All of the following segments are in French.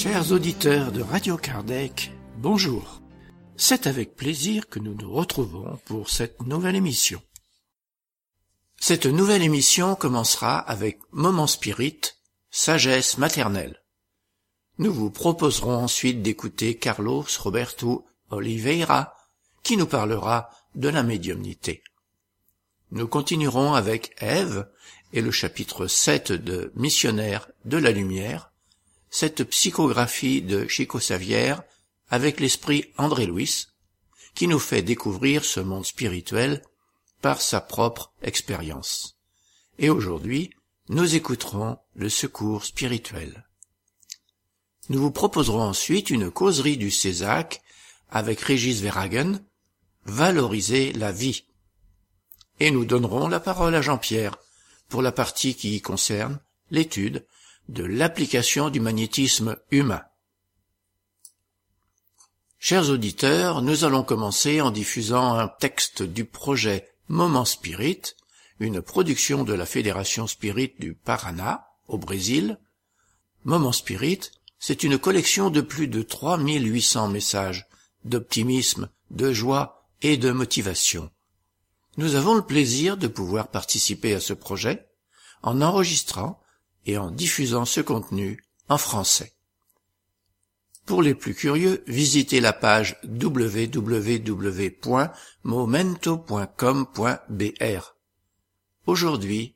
Chers auditeurs de Radio Kardec, bonjour. C'est avec plaisir que nous nous retrouvons pour cette nouvelle émission. Cette nouvelle émission commencera avec Moment Spirit, sagesse maternelle. Nous vous proposerons ensuite d'écouter Carlos Roberto Oliveira, qui nous parlera de la médiumnité. Nous continuerons avec Ève et le chapitre 7 de Missionnaire de la Lumière, cette psychographie de Chico Savière avec l'esprit André Louis, qui nous fait découvrir ce monde spirituel par sa propre expérience. Et aujourd'hui, nous écouterons le secours spirituel. Nous vous proposerons ensuite une causerie du Césac avec Régis Verhagen, Valoriser la vie. Et nous donnerons la parole à Jean-Pierre pour la partie qui y concerne l'étude de l'application du magnétisme humain. Chers auditeurs, nous allons commencer en diffusant un texte du projet Moment Spirit, une production de la Fédération Spirit du Paraná, au Brésil. Moment Spirit, c'est une collection de plus de 3800 messages d'optimisme, de joie et de motivation. Nous avons le plaisir de pouvoir participer à ce projet en enregistrant et en diffusant ce contenu en français. Pour les plus curieux, visitez la page www.momento.com.br. Aujourd'hui,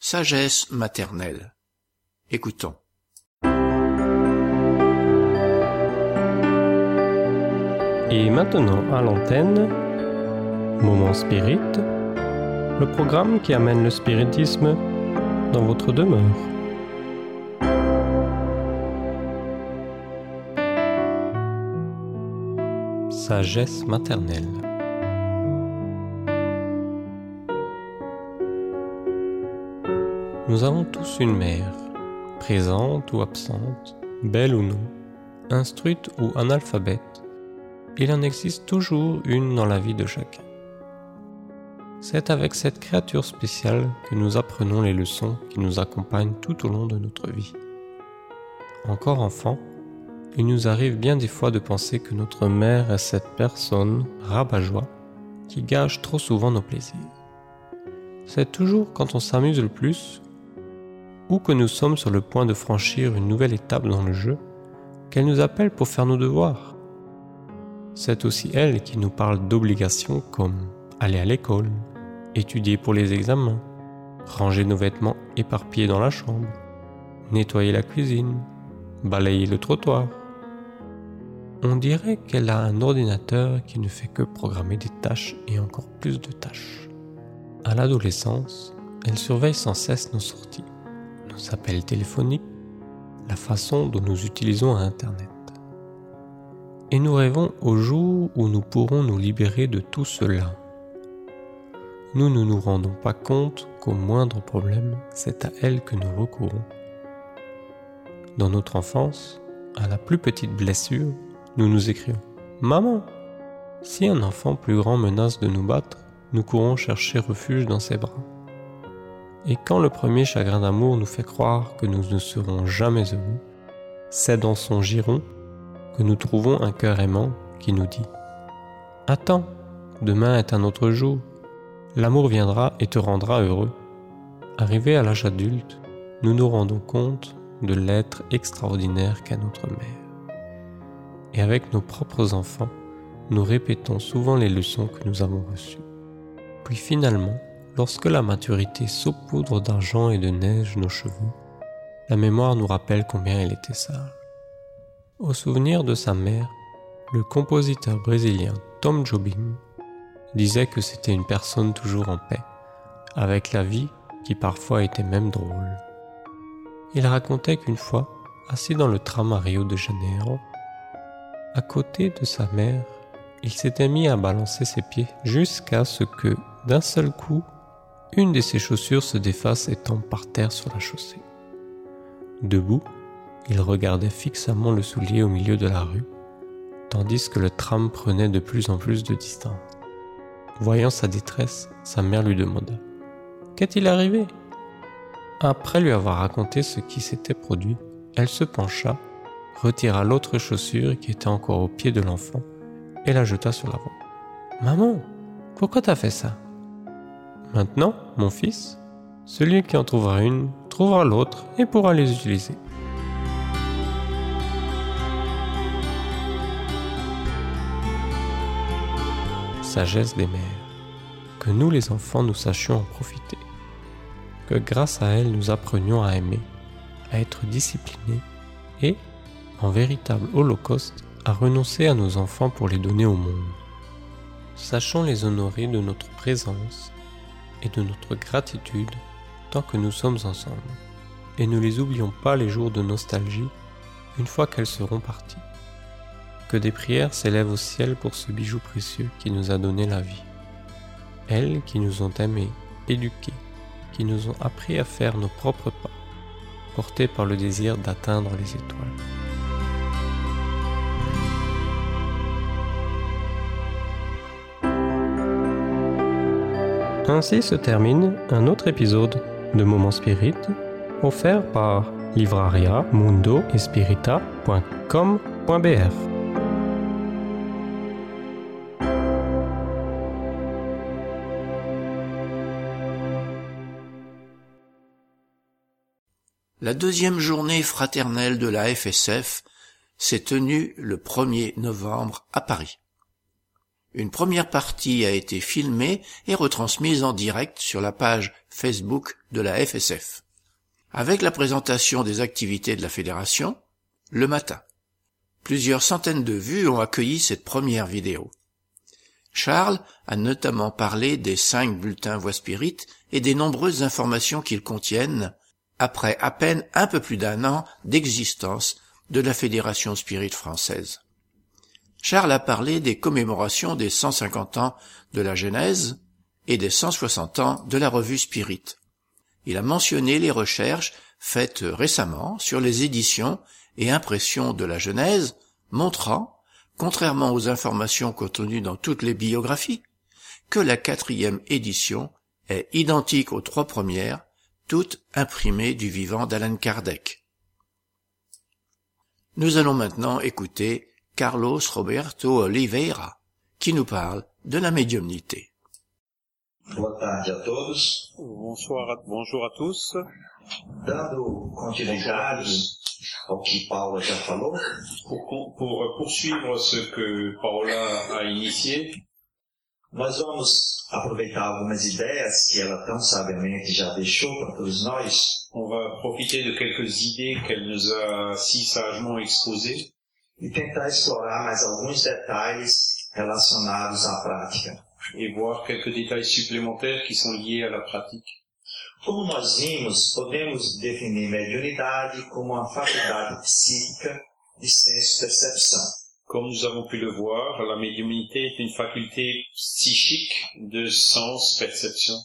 sagesse maternelle. Écoutons. Et maintenant à l'antenne, Moment Spirit, le programme qui amène le spiritisme dans votre demeure. Sagesse maternelle. Nous avons tous une mère, présente ou absente, belle ou non, instruite ou analphabète. Il en existe toujours une dans la vie de chacun. C'est avec cette créature spéciale que nous apprenons les leçons qui nous accompagnent tout au long de notre vie. Encore enfant, il nous arrive bien des fois de penser que notre mère est cette personne rabat-joie qui gâche trop souvent nos plaisirs. C'est toujours quand on s'amuse le plus ou que nous sommes sur le point de franchir une nouvelle étape dans le jeu qu'elle nous appelle pour faire nos devoirs. C'est aussi elle qui nous parle d'obligations comme aller à l'école, étudier pour les examens, ranger nos vêtements éparpillés dans la chambre, nettoyer la cuisine, balayer le trottoir. On dirait qu'elle a un ordinateur qui ne fait que programmer des tâches et encore plus de tâches. À l'adolescence, elle surveille sans cesse nos sorties, nos appels téléphoniques, la façon dont nous utilisons Internet. Et nous rêvons au jour où nous pourrons nous libérer de tout cela. Nous ne nous rendons pas compte qu'au moindre problème, c'est à elle que nous recourons. Dans notre enfance, à la plus petite blessure, nous nous écrions ⁇ Maman !⁇ Si un enfant plus grand menace de nous battre, nous courons chercher refuge dans ses bras. Et quand le premier chagrin d'amour nous fait croire que nous ne serons jamais heureux, c'est dans son giron que nous trouvons un cœur aimant qui nous dit ⁇ Attends, demain est un autre jour, l'amour viendra et te rendra heureux. Arrivé à l'âge adulte, nous nous rendons compte de l'être extraordinaire qu'est notre mère et avec nos propres enfants, nous répétons souvent les leçons que nous avons reçues. Puis finalement, lorsque la maturité saupoudre d'argent et de neige nos cheveux, la mémoire nous rappelle combien elle était sage. Au souvenir de sa mère, le compositeur brésilien Tom Jobim disait que c'était une personne toujours en paix, avec la vie qui parfois était même drôle. Il racontait qu'une fois, assis dans le tram à Rio de Janeiro, à côté de sa mère, il s'était mis à balancer ses pieds jusqu'à ce que, d'un seul coup, une de ses chaussures se défasse et tombe par terre sur la chaussée. Debout, il regardait fixement le soulier au milieu de la rue, tandis que le tram prenait de plus en plus de distance. Voyant sa détresse, sa mère lui demanda ⁇ Qu'est-il arrivé ?⁇ Après lui avoir raconté ce qui s'était produit, elle se pencha retira l'autre chaussure qui était encore au pied de l'enfant et la jeta sur la voie. Maman, pourquoi t'as fait ça? Maintenant, mon fils, celui qui en trouvera une trouvera l'autre et pourra les utiliser. Sagesse des mères. Que nous les enfants nous sachions en profiter. Que grâce à elle nous apprenions à aimer, à être disciplinés et, en véritable holocauste, à renoncer à nos enfants pour les donner au monde. Sachons les honorer de notre présence et de notre gratitude tant que nous sommes ensemble, et ne les oublions pas les jours de nostalgie une fois qu'elles seront parties. Que des prières s'élèvent au ciel pour ce bijou précieux qui nous a donné la vie. Elles qui nous ont aimés, éduqués, qui nous ont appris à faire nos propres pas, portés par le désir d'atteindre les étoiles. Ainsi se termine un autre épisode de Moments Spirit offert par livraria mundo La deuxième journée fraternelle de la FSF s'est tenue le 1er novembre à Paris. Une première partie a été filmée et retransmise en direct sur la page Facebook de la FSF, avec la présentation des activités de la fédération le matin. Plusieurs centaines de vues ont accueilli cette première vidéo. Charles a notamment parlé des cinq bulletins voix spirit et des nombreuses informations qu'ils contiennent après à peine un peu plus d'un an d'existence de la Fédération Spirit française. Charles a parlé des commémorations des 150 ans de la Genèse et des 160 ans de la revue Spirit. Il a mentionné les recherches faites récemment sur les éditions et impressions de la Genèse, montrant, contrairement aux informations contenues dans toutes les biographies, que la quatrième édition est identique aux trois premières, toutes imprimées du vivant d'Alan Kardec. Nous allons maintenant écouter Carlos Roberto Oliveira, qui nous parle de la médiumnité. Bonsoir, bonjour à tous. Pour, pour poursuivre ce que Paola a initié, nós vamos aproveitar algumas ideias que ela tão sabiamente já deixou para todos nós. On va profiter de quelques idées qu'elle nous a si sagement exposées e tentar explorar mais alguns detalhes relacionados à prática. et voir quelques détails supplémentaires qui sont liés à la pratique. Como nós vimos, podemos definir mediunidade como uma faculdade psíquica de senso-percepção. Comme nous avons pu le voir, la médiumnité est une faculté psychique de sens-perception.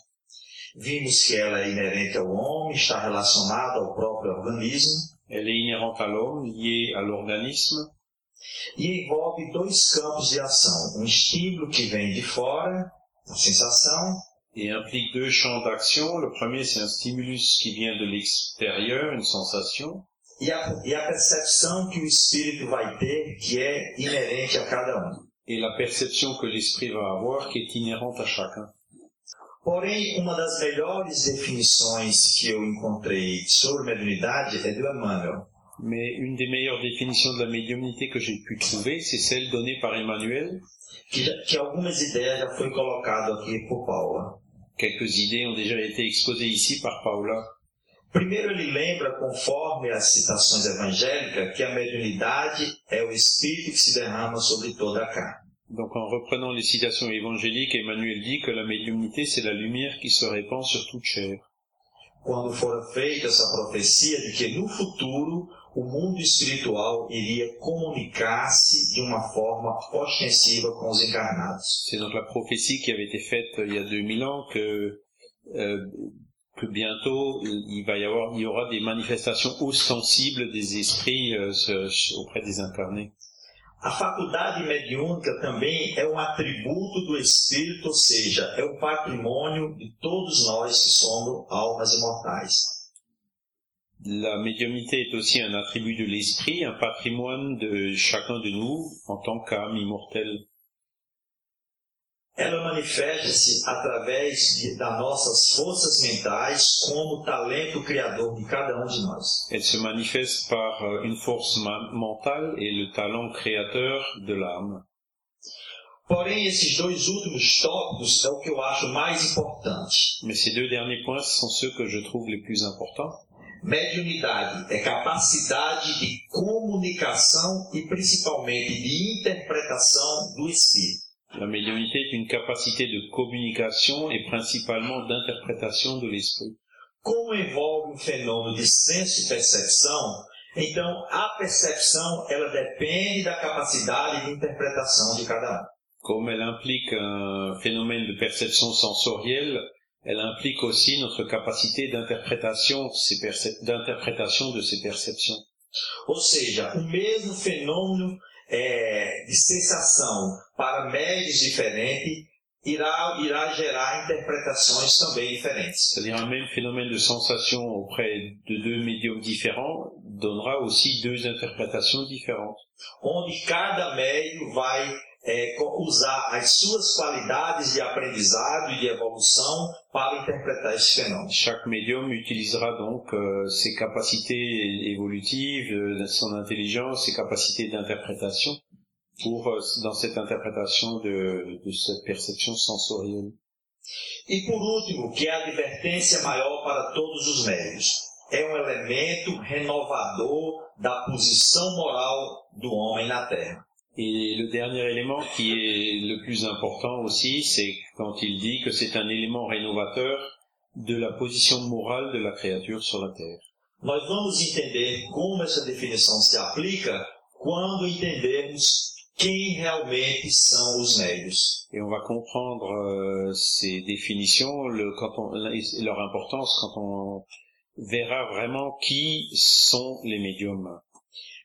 Vimos que ela é inerente ao homem, está relacionada ao próprio organismo Elle est inhérente à l'homme, liée à l'organisme, e envolve dois campos de ação. Um estímulo que vem de fora, a sensação, et implique deux champs d'action. Le premier, c'est un stimulus qui vient de l'extérieur, une sensation, e a, e a percepção que o espírito vai ter, que é inerente a cada um. et la perception que l'esprit va avoir qui est inhérente à chacun. Porém, uma das melhores definições que eu encontrei sobre mediunidade é do Emmanuel. Mais une des meilleures définitions de la médiumnité que j'ai pu trouver, c'est celle donnée par Emmanuel. que, que algumas ideias já foi colocado aqui por Paula. Quelques idées ont déjà été exposées ici par Paula. Primeiro ele lembra, conforme as citações evangélicas, que a mediunidade é o espírito que se derrama sobre toda a carne. Donc en reprenant les citations évangéliques, Emmanuel dit que la médiumnité, c'est la lumière qui se répand sur toute chair. Quando fora feita essa profecia de que no futuro o mundo espiritual iria comunicar-se de uma forma ostensiva com os encarnados. C'est donc la prophétie qui avait été faite il y a 2000 ans que, euh, que bientôt il va y avoir, il y aura des manifestations ostensibles des esprits euh, auprès des incarnés. A faculdade mediúnica também é um atributo do espírito, ou seja, é o patrimônio de todos nós que somos almas imortais. La médiumnité est aussi un attribut de l'esprit, un patrimoine de chacun de nous en tant qu'âme immortelle. Ela manifesta-se através de, das nossas forças mentais como talento criador de cada um de nós. Elle se manifeste par euh, une force mentale et le talent créateur de l'âme. Porém, esses dois últimos tópicos é o que eu acho mais importante. Mais ces deux derniers points sont ceux que je trouve les plus importants. Mediunidade é capacidade de comunicação e principalmente de interpretação do espírito. La médiumnité est une capacité de communication et principalement d'interprétation de l'esprit. Como envolve um fenômeno de senso e percepção, então a percepção ela depende da capacidade de interpretação de cada um. Comme elle implique un phénomène de perception sensorielle, elle implique aussi notre capacité d'interprétation de ces perceptions. Ou seja, o mesmo fenômeno é, de sensação para médios diferentes irá, irá gerar interpretações também diferentes. C'est-à-dire un même phénomène de sensation auprès de deux médiums différents donnera aussi deux interprétations différentes. onde cada médio vai é, usar as suas qualidades de aprendizado e de evolução para interpretar esses fenômenos. Chaque médium utilisera donc euh, ses capacités évolutives, euh, son intelligence, ses capacités d'interprétation pour euh, dans cette interprétation de, de cette perception sensorielle. E por último, que é a advertência maior para todos os médios. É um elemento renovador da posição moral do homem na Terra. Et le dernier élément qui est le plus important aussi, c'est quand il dit que c'est un élément rénovateur de la position morale de la créature sur la terre. Nós vamos entender como essa definição se aplica quando entendermos quem realmente são os médios. Et on va comprendre euh, ces définitions, le, quand on, leur importance quand on verra vraiment qui sont les médiums.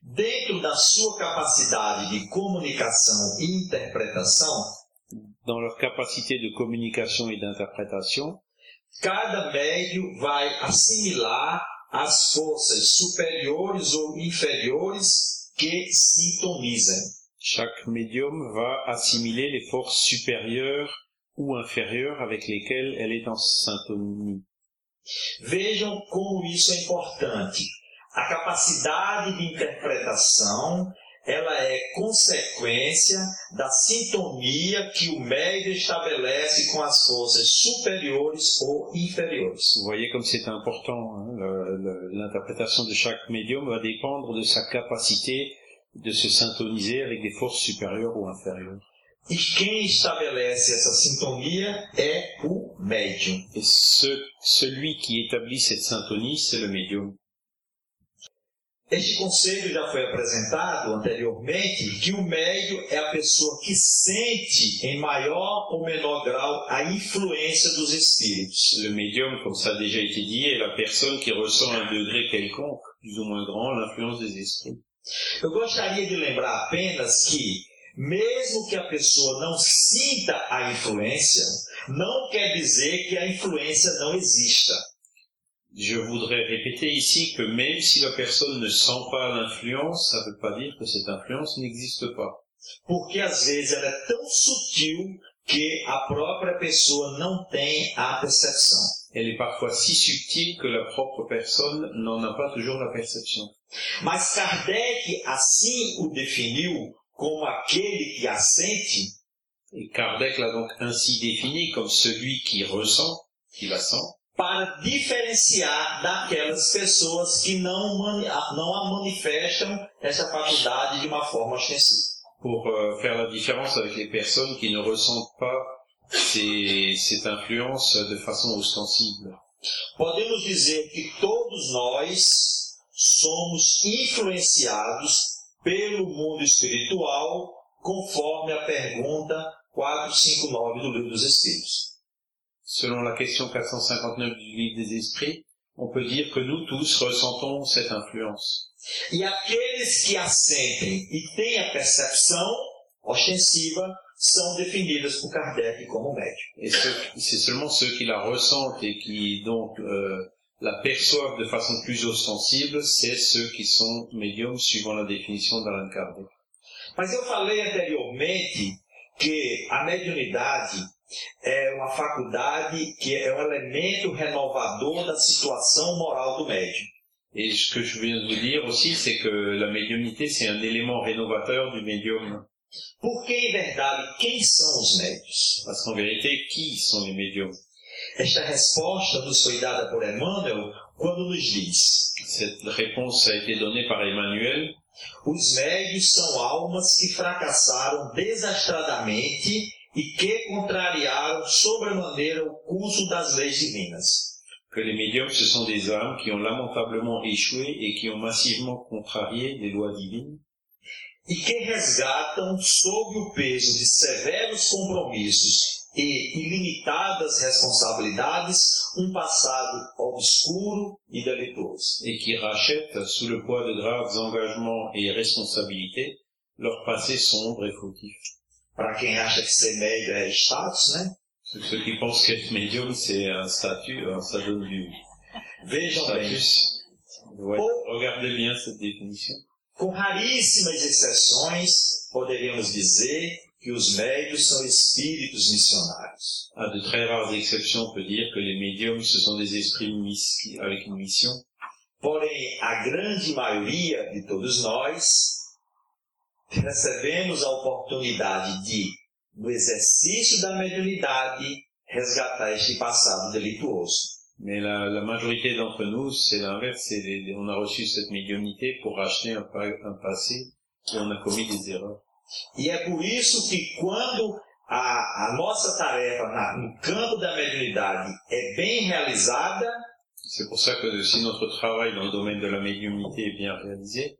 Dentro da sua capacidade de comunicação e interpretação, Dans leur capacité de communication et d'interprétation, cada médio vai assimilar as forças superiores ou inferiores que sintonizam. chaque médium va assimiler les forces supérieures ou inférieures avec lesquelles elle est en syntonie. Vejam como isso é importante. A capacidade de interpretação, ela é consequência da sintonia que o médio estabelece com as forças superiores ou inferiores. Vous voyez comme c'est important. hein, L'interprétation de chaque médium va dépendre de sa capacité de se syntoniser avec des forces supérieures ou inférieures. E quem estabelece essa sintonia é o médium. Et ce, celui qui établit cette syntonie, c'est le médium. Este conceito já foi apresentado anteriormente, que o médio é a pessoa que sente em maior ou menor grau a influência dos espíritos. Le médium, comme ça a déjà été dit, est la personne qui ressent à un degré quelconque, plus ou moins grand, l'influence des esprits. Eu gostaria de lembrar apenas que, mesmo que a pessoa não sinta a influência, não quer dizer que a influência não exista. Je voudrais répéter ici que même si la personne ne sent pas l'influence, ça ne veut pas dire que cette influence n'existe pas. Porque às vezes ela é tão sutil que a própria pessoa não tem a percepção. Elle est parfois si subtile que la propre personne n'en a pas toujours la perception. Mas Kardec assim o definiu como aquele que a sente, Et Kardec l'a donc ainsi défini comme celui qui ressent, qui la sent, para diferenciar daquelas pessoas que não, não a manifestam essa faculdade de uma forma ostensiva. pour euh, faire la différence avec les personnes qui ne ressentent pas ces- cette influence de façon ostensible. Podemos dizer que todos nós somos influenciados pelo mundo espiritual, conforme a pergunta 459 do Livro dos Espíritos. Selon la question 459 du livre des esprits, on peut dire que nous tous ressentons cette influence. E aqueles que a sentem e têm a percepção ostensiva são definidas por Kardec como médium. Et ceux- c'est seulement ceux qui la ressentent et qui donc euh, la perçoivent de façon plus ostensible, c'est ceux qui sont médiums suivant la définition d'Alan Kardec. Mas eu falei anteriormente que a mediunidade é uma faculdade que é um elemento renovador da situação moral do médium. Et ce que je viens de vous dire aussi, c'est que la médiumnité, c'est un élément rénovateur du médium. Porque, em verdade, quem são os médios? Parce qu'en vérité, qui sont les médiums Esta resposta nos foi dada por Emmanuel quando nos diz: Cette réponse a été donnée par Emmanuel. Os médios são almas que fracassaram desastradamente e que contrariaram sobremaneira o curso das leis divinas. que les médiums, ce sont des âmes qui ont lamentablement échoué et qui ont massivement contrarié les lois divines, e que resgatam, sob o peso de severos compromissos e ilimitadas responsabilidades, um passado obscuro e delitoso. et qui rachètent, sous le poids de graves engagements et responsabilités, leur passé sombre et fautif. Para quem acha que ser médio é status, né? Ceux qui pensent qu'être médium, c'est un statut, euh, ça donne du Vejam bem, status. Regardez bien cette définition. com raríssimas exceções, poderíamos dizer que os médios são espíritos missionários. À de très rares exceptions, on peut dire que les médiums, ce sont des esprits avec une mission. Porém, a grande maioria de todos nós recebemos a oportunidade de, no exercício da mediunidade, resgatar este passado delituoso. Mais la, la majorité d'entre nous, c'est l'inverse. on a reçu cette médiumnité pour racheter un, un passé où on a commis des erreurs. E é por isso que quando a, a nossa tarefa na- no campo da mediunidade é bem realizada, C'est pour ça que si notre travail dans le domaine de la médiumnité est bien réalisé,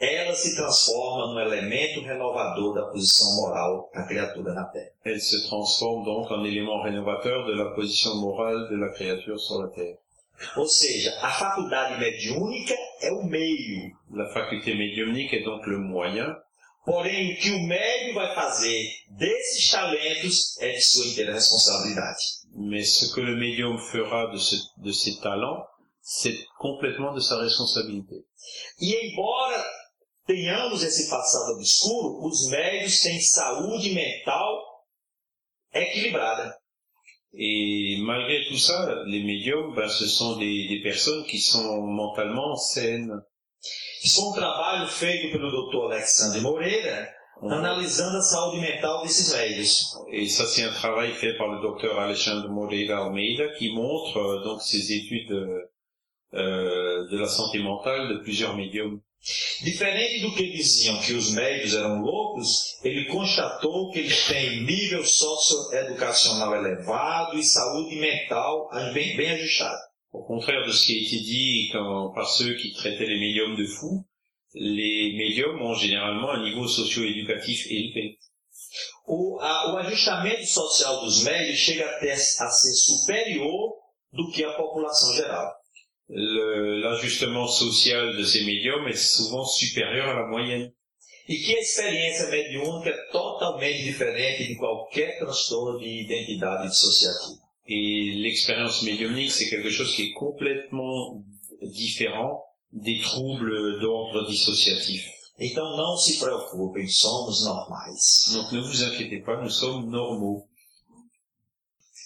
ela se transforma num elemento renovador da posição moral da criatura na Terra. elle se transforme donc en élément rénovateur de la position morale de la créature sur la Terre. Ou seja, a faculdade mediúnica é o meio, La faculté médiumnique est donc le moyen, porém o que o médium vai fazer desses talentos é de sua inteira responsabilidade. mais ce que le médium fera de, ce- de ses talents, c'est complètement de sa responsabilité. E embora tenhamos esse passado obscuro, os médios têm saúde mental equilibrada. Et malgré tout ça, les médiums, ben, ce sont des, des personnes qui sont mentalement saines. Isso foi um trabalho feito pelo Dr. Alexandre Moreira, analisando a saúde mental desses médios. Et ça, c'est un travail fait par le docteur Alexandre Moreira Almeida qui montre euh, donc ces études euh, euh, de la santé mentale de plusieurs médiums. Diferente do que diziam que os médios eram loucos, ele constatou que eles têm nível socioeducacional elevado e saúde mental bem, bem ajustada. Au contraire de ce qui a été dit quand- par ceux qui traitaient les médiums de fous, les médiums ont généralement un niveau socio-éducatif élevé. O, a- o ajustamento social dos médios chega até a ser superior do que a população geral. L'ajustement social de ces médiums est souvent supérieur à la moyenne. E que a experiência mediúnica é totalmente diferente de qualquer transtorno de identidade dissociativa. Et l'expérience médiumnique, c'est quelque chose qui est complètement différent des troubles d'ordre dissociatif. Então não se preocupem, somos normais. Donc ne vous inquiétez pas, nous sommes normaux.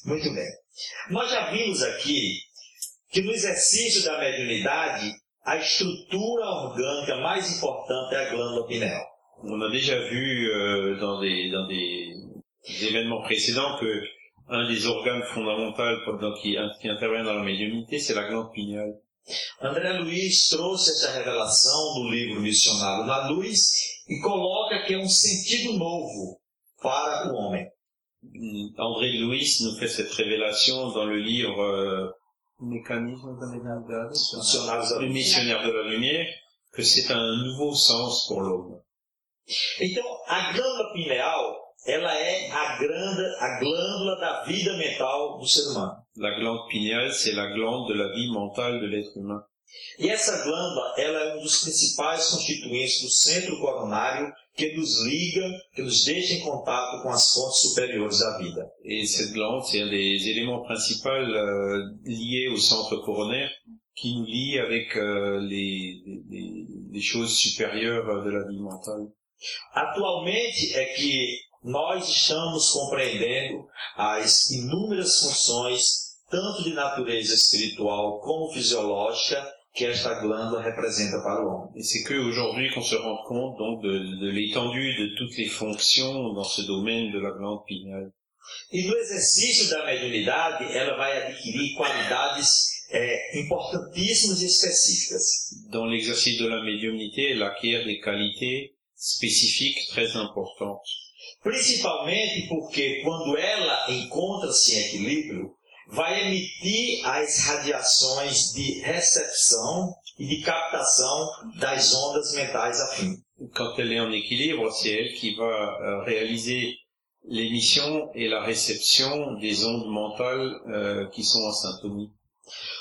Muito bem. Nós já vimos aqui que no exercício da mediunidade, a estrutura orgânica mais importante é a glândula pineal. On a déjà vu euh, dans, des, dans des événements précédents que un des organes fondamentaux pendant- qui, qui intervient dans la médiumnité, c'est la glande pinéale. André Luiz trouxe essa revelação no livro Missionário na Luz e coloca que é um sentido novo para o homem. André Louis nous fait cette révélation dans le livre euh, Mécanisme de la le Luz. missionnaire de la lumière, que c'est un nouveau sens pour l'homme. Então, a glândula pineal, ela é a, granda, a glândula da vida mental do ser humano. La glande pinéale, c'est la glande de la vie mentale de l'être humain. E essa glândula, ela é um dos principais constituintes do centro coronário que nos liga, que nos deixa em contato com as fontes superiores da vida. Et cette glande, c'est un des éléments principaux euh, liés au centre coronaire qui nous lie avec euh, les, les, les choses supérieures de la vie mentale. Atualmente é que nós estamos compreendendo as inúmeras funções, tanto de natureza espiritual como fisiológica, que esta glândula representa para o homem. Et c'est que aujourd'hui qu'on se rend compte donc de, de l'étendue de toutes les fonctions dans ce domaine de la glande pinéale. E no exercício da mediunidade, ela vai adquirir qualidades é, importantíssimas e específicas. Dans l'exercice de la médiumnité, elle acquiert des qualités spécifiques très importantes. Principalmente porque quando ela encontra-se em equilíbrio, vai emitir as radiações de recepção e de captação das ondas mentais afins. Quand elle est en équilibre, c'est elle qui va euh, réaliser l'émission et la réception des ondes mentales euh, qui sont en syntonie.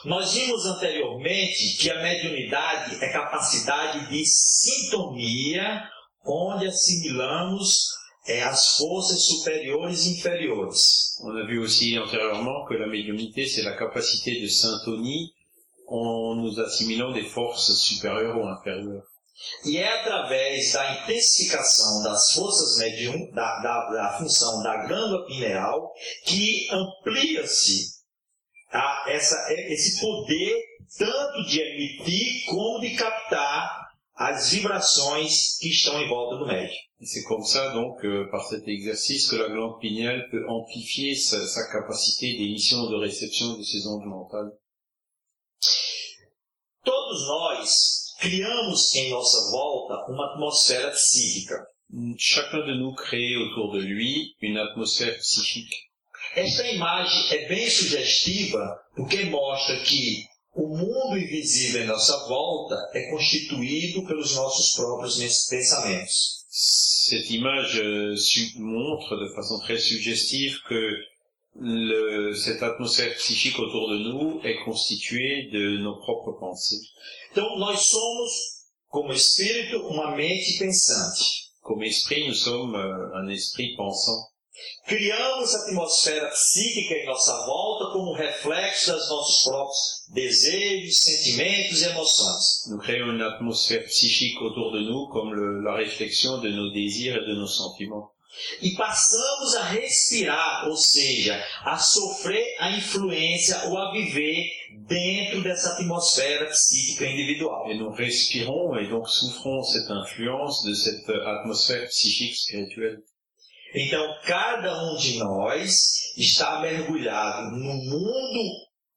Nós vimos anteriormente que a mediunidade é capacidade de sintonia, onde assimilamos é, as forças superiores e inferiores. On a vu aussi antérieurement que la médiumnité, c'est la capacité de syntonie en nous assimilant des forces supérieures ou inférieures. E é através da intensificação das forças medium, da, da, da função da glândula pineal, que amplia-se essa- esse poder tanto de emitir como de captar as vibrações que estão em volta do médium. Et c'est comme ça donc euh, par cet exercice que la glande pinéale peut amplifier sa, sa capacité d'émission de réception de ces ondes mentales. Todos nós criamos em nossa volta uma atmosfera psíquica. Chacun de nous crée autour de lui une atmosphère psychique. Esta imagem é bem sugestiva porque mostra que o mundo invisível em nossa volta é constituído pelos nossos próprios pensamentos. Cette image euh, montre de façon très suggestive que le- cette atmosphère psychique autour de nous est constituée de nos propres pensées. Então, nós somos, como espírito, uma mente pensante. Comme esprit, nous sommes euh, un esprit pensant. Criamos a atmosfera psíquica em nossa volta como reflexo dos nossos próprios desejos, sentimentos e emoções. Nous créons une atmosphère psychique autour de nous comme le- la réflexion de nos désirs et de nos sentiments. E passamos a respirar, ou seja, a sofrer a influência ou a viver dentro dessa atmosfera psíquica individual. Et nous respirons et donc souffrons cette influence de cette atmosphère psychique spirituelle. Então, cada um de nós está mergulhado no mundo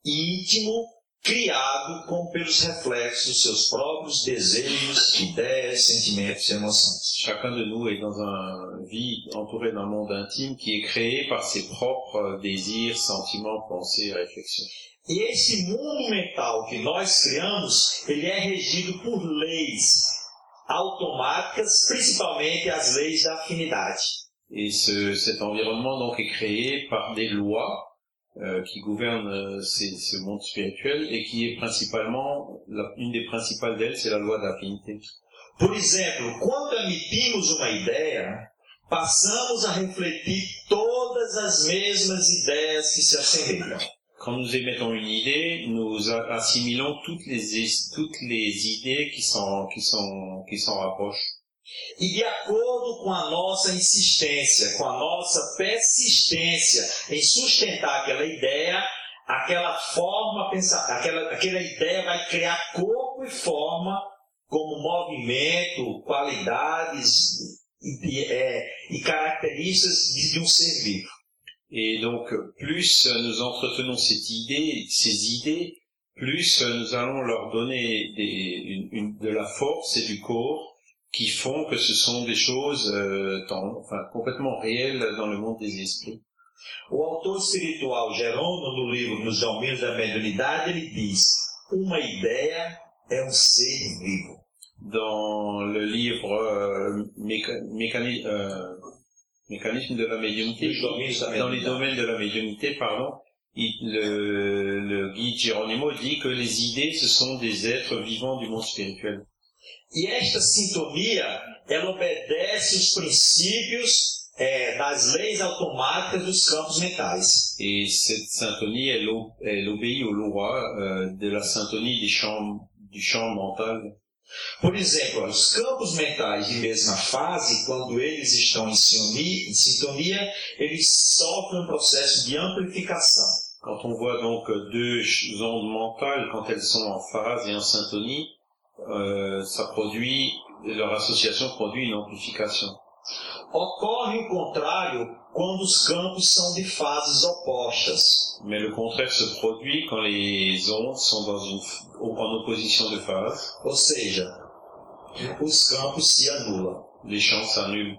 íntimo criado com pelos reflexos dos seus próprios desejos, ideias, sentimentos e emoções. Chacun de nous est dans un vie entouré d'un monde intime qui est créé par ses propres euh, désirs, sentiments, pensées et réflexions. E esse mundo mental que nós criamos, ele é regido por leis automáticas, principalmente as leis da afinidade. Et ce, cet environnement donc est créé par des lois euh, qui gouvernent euh, ces- ce monde spirituel et qui est principalement, la- une des principales d'elles, c'est la loi d'affinité. Por exemplo, quando emitimos uma ideia, passamos a refletir todas as mesmas ideias que se assemelham. Quand nous émettons une idée, nous assimilons toutes les, toutes les idées qui s'en qui sont, qui s'en rapprochent. E de acordo com a nossa insistência, com a nossa persistência em sustentar aquela ideia, aquela forma, pensar, aquela, aquela ideia vai criar corpo e forma como movimento, qualidades e, é, e características de, de um ser vivo. Et donc, plus nous entretenons cette idée, ces idées, plus nous allons leur donner des, une- une- de la force et du corps qui font que ce sont des choses euh, dans- enfin, complètement réelles dans le monde des esprits. O autor espiritual Jerônimo, no livro Nos Domínios da Mediunidade, ele diz: uma ideia é um ser vivo. Dans le livre euh, méca- mécani- euh, Mécanisme de la médiumnité, dans les domaines de la médiumnité, pardon, il- le, le guide Geronimo dit que les idées, ce sont des êtres vivants du monde spirituel. E esta sintonia, ela obedece os princípios é, das leis automáticas dos campos mentais. Et cette syntonie, elle, o- elle obéit aux lois euh, de la syntonie des champs, du champ mental. Por exemplo, os campos mentais de mesma fase, quando eles estão em sintonia, em sintonia, eles sofrem um processo de amplificação. Quand on voit donc deux ch- ondes mentales, quand elles sont en phase et en syntonie, euh, ça produit, leur association produit une amplification. Ocorre o contrário quando os campos são de fases opostas. Mais le contraire se produit quand les ondes sont dans une, f- en opposition de phase. Ou seja, os campos se anulam. Les champs s'annulent.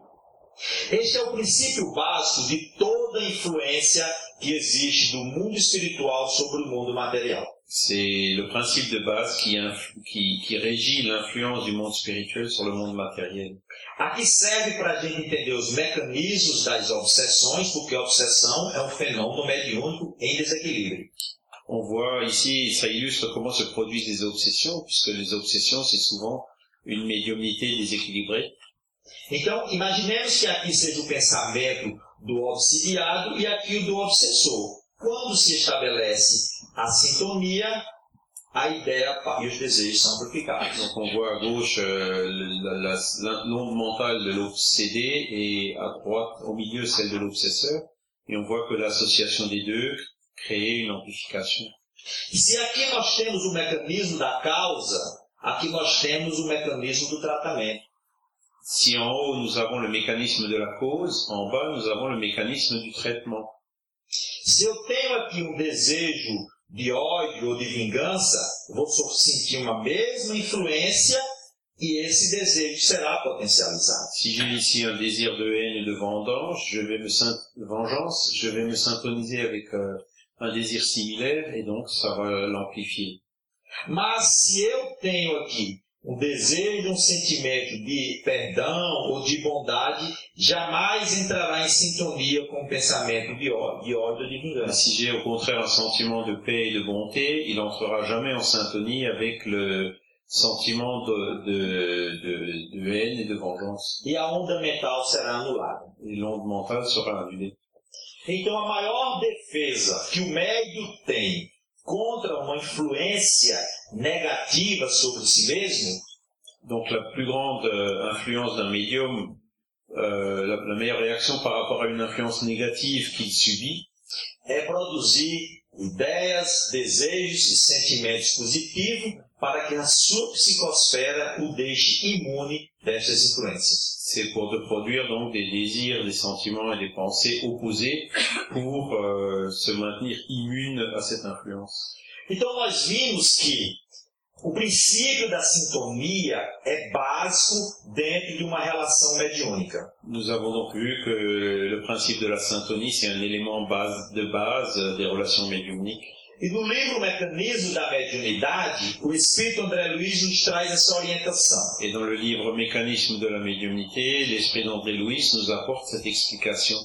Este é o princípio básico de toda a influência que existe do mundo espiritual sobre o mundo material. C'est le principe de base qui, qui, qui régit l'influence du monde spirituel sur le monde matériel. Aqui serve para a gente entender os mecanismos das obsessões, porque a obsessão é um fenômeno mediúnico em desequilíbrio. On voit ici, ça illustre comment se produisent les obsessions, puisque les obsessions, c'est souvent une médiumnité déséquilibrée. Então, imaginemos que aqui seja o pensamento do obsidiado e aqui o do obsessor. Quando se estabelece a sintonia, a ideia e os desejos são amplificados. Donc on voit à gauche euh, l'onde mentale de l'obsédé et à droite, au milieu, celle de l'obsesseur. Et on voit que l'association des deux crée une amplification. E se aqui nós temos o mecanismo da causa, aqui nós temos o mecanismo do tratamento. Si en haut nous avons le mécanisme de la cause, en bas nous avons le mécanisme du traitement. Se eu tenho aqui um desejo de ódio ou de vingança, vou só sentir uma mesma influência e esse desejo será potencializado. Si ici un désir de haine et de vendange, je vais me vengeance, je vais me syntoniser avec euh, un désir similaire et donc ça va l'amplifier. Mas se eu tenho aqui um desejo, um sentimento de perdão ou de bondade, jamais entrará em sintonia com o pensamento de ó- de ódio ou de vingança. Si j'ai au contraire un sentiment de paix et de bonté, il entrera jamais en syntonie avec le sentiment de, de, de, de haine et de vengeance. E a onda mental será anulada. Et l'onde mentale sera annulée. Então, a maior defesa que o médium tem contra uma influência negativa sobre si mesmo? Donc la plus grande euh, influence d'un médium, euh, la, la meilleure réaction par rapport à une influence négative qu'il subit, é produzir ideias, desejos e sentimentos positivos para que a sua psicosfera o deixe imune destas influências. c'est pour de produire donc des désirs, des sentiments et des pensées opposés pour euh, se maintenir immune à cette influence. Então, nós vimos que o princípio da sintonia é básico dentro de uma relação mediúnica. Nous avons donc vu que le principe de la syntonie, c'est un élément base, de base des relations médiumniques. E no livro Mecanismo da Mediunidade, o Espírito André Luiz nos traz essa orientação. Et dans le livre Mécanisme de la médiumnité, l'esprit d'André Louis nous apporte cette explication.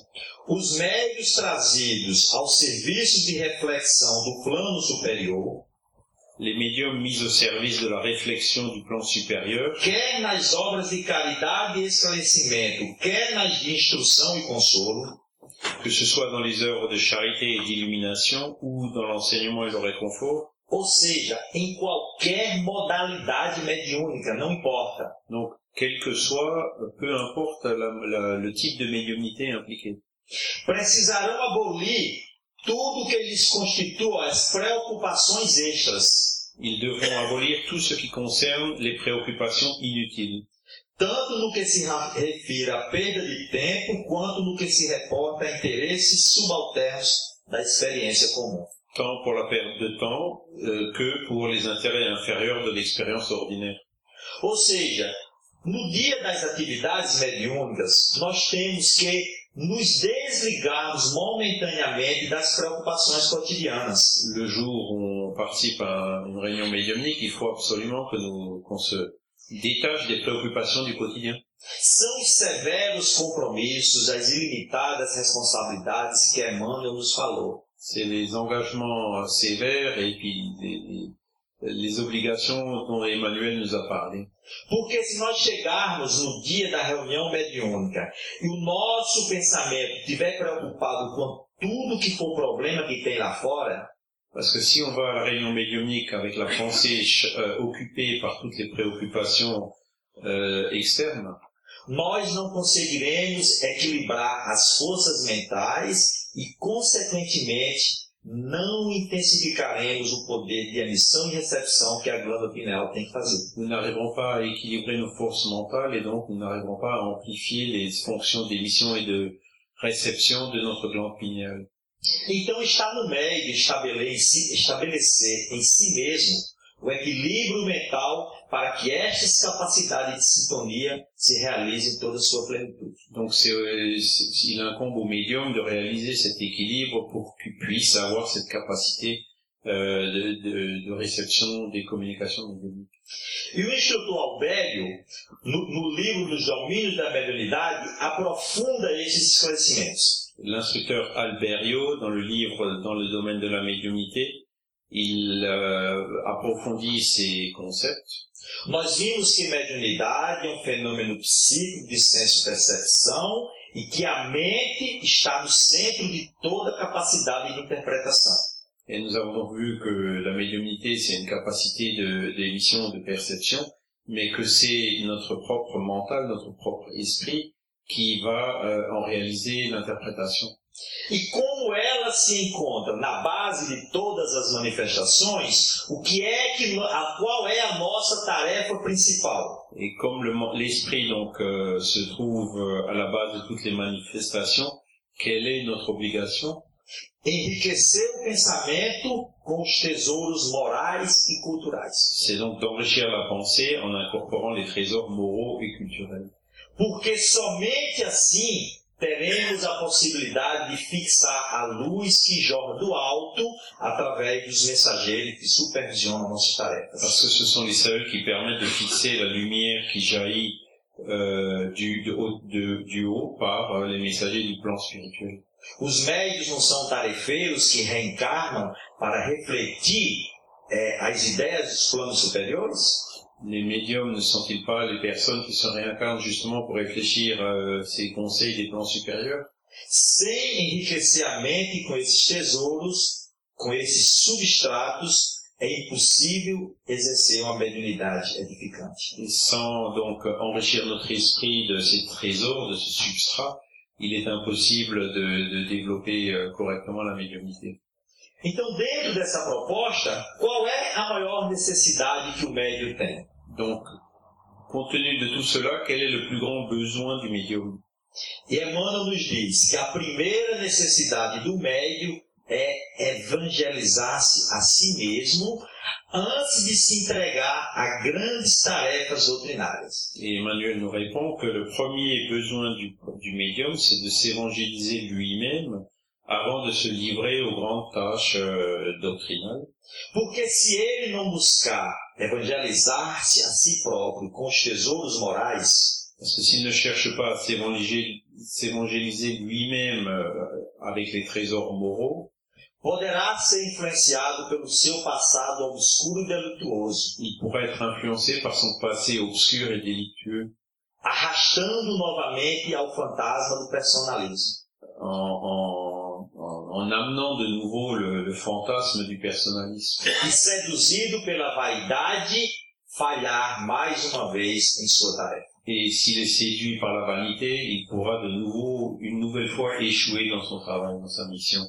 Os médios trazidos ao serviço de reflexão do plano superior, Les médiums mis au service de la réflexion du plan supérieur, quer nas obras de caridade e esclarecimento, quer nas de instrução e consolo, que ce soit dans les œuvres de charité et d'illumination ou dans l'enseignement et le réconfort, ou seja, em qualquer modalidade mediúnica, não importa. donc quel que soit, peu importe la- la- le type de médiumnité impliqué. Precisarão abolir tudo que lhes constitua as preocupações extras, Ils devront abolir tout ce qui concerne les préoccupations inutiles, tanto no que se ra- refere à perda de tempo, quanto no que se reporta a interesses subalternos da experiência comum. tant pour la perte de temps euh, que pour les intérêts inférieurs de l'expérience ordinaire. Ou seja, no dia das atividades mediúnicas, nós temos que nos desligarmos momentaneamente das preocupações cotidianas. Le jour où on participe à une réunion médiumnique, il faut absolument que nous qu'on se détache des préoccupations du quotidien. São os severos compromissos, as ilimitadas responsabilidades que Emmanuel nos falou. C'est les engagements sévères et puis les, les- obligations dont Emmanuel nous a parlé. Porque se nós chegarmos no dia da reunião mediúnica e o nosso pensamento estiver preocupado com tudo que for problema que tem lá fora, Parce que si on va à la réunion médiumnique avec la pensée euh, occupée par toutes les préoccupations euh, externes, e, intensificaremos e nous n'arriverons pas à équilibrer nos forces mentales et donc nous n'arriverons pas à amplifier les fonctions d'émission et de réception de notre glande. Então está no médio estabelecer, estabelecer em si mesmo o equilíbrio mental para que estas capacidades de sintonia se realizem em toda a sua plenitude. Donc il incombe au médium de réaliser cet équilibre pour qu'il puisse avoir cette capacité euh, de, de- de réception des communications médiumniques. E o instrutor Albério, no, no livro dos domínios da mediunidade, aprofunda esses esclarecimentos. L'instructeur Alberio, dans le livre Dans le domaine de la médiumnité, il euh, approfondit ces concepts. A nous avons vu que la médiumnité, c'est une capacité d'émission, de, perception, mais que c'est notre propre mental, notre propre esprit qui va euh, en réaliser l'interprétation. E como ela se encontra na base de todas as manifestações, o que é que a qual é a nossa tarefa principal? Et comme le men- l'esprit donc euh, se trouve euh, à la base de toutes les manifestations, quelle est notre obligation? Enriquecer o pensamento com os tesouros morais e culturais. C'est donc d'enrichir la pensée en incorporant les trésors moraux et culturels. Porque somente assim teremos a possibilidade de fixar a luz que jorra do alto através dos mensageiros que supervisionam nossas tarefas. Parce que ce sont les seuls qui permettent de fixer la lumière qui jaillit euh, du, de de- du haut par euh, les messagers du plan spirituel. Os médios não são tarefeiros que reencarnam para refletir eh, as ideias dos planos superiores? Les médiums ne sont-ils pas les personnes qui se réincarnent justement pour réfléchir euh, ces conseils des plans supérieurs? Sem enriquecer a mente com esses tesouros, com esses substratos, é impossível exercer uma mediunidade edificante. Et sans donc enrichir notre esprit de ces trésors, de ce substrat, il est impossible de, de développer euh, correctement la médiumnité. Então, dentro dessa proposta, qual é a maior necessidade que o médium tem? Donc, compte tenu de tout cela, quel est le plus grand besoin du médium? E Emmanuel nos diz que a primeira necessidade do médium é evangelizar-se a si mesmo antes de se entregar a grandes tarefas doutrinárias. Et Emmanuel nous répond que le premier besoin du, du médium, c'est de s'évangéliser lui-même avant de se livrer aux grandes tâches euh, doctrinales. Porque se ele não buscar evangelizar-se a si próprio com os tesouros morais, Parce que s'il ne cherche pas à s'évangéliser lui-même euh, avec les trésors moraux, poderá ser influenciado pelo seu passado obscuro e delituoso, il pourrait être influencé par son passé obscur et délictueux arrastando novamente ao fantasma do personalismo. en, en, en- en amenant de nouveau le, le fantasme du personnalisme e seduzido pela vaidade, falhar mais uma vez em sua tarefa. Et s'il est séduit par la vanité, il pourra de nouveau, une nouvelle fois, échouer dans son travail, dans sa mission.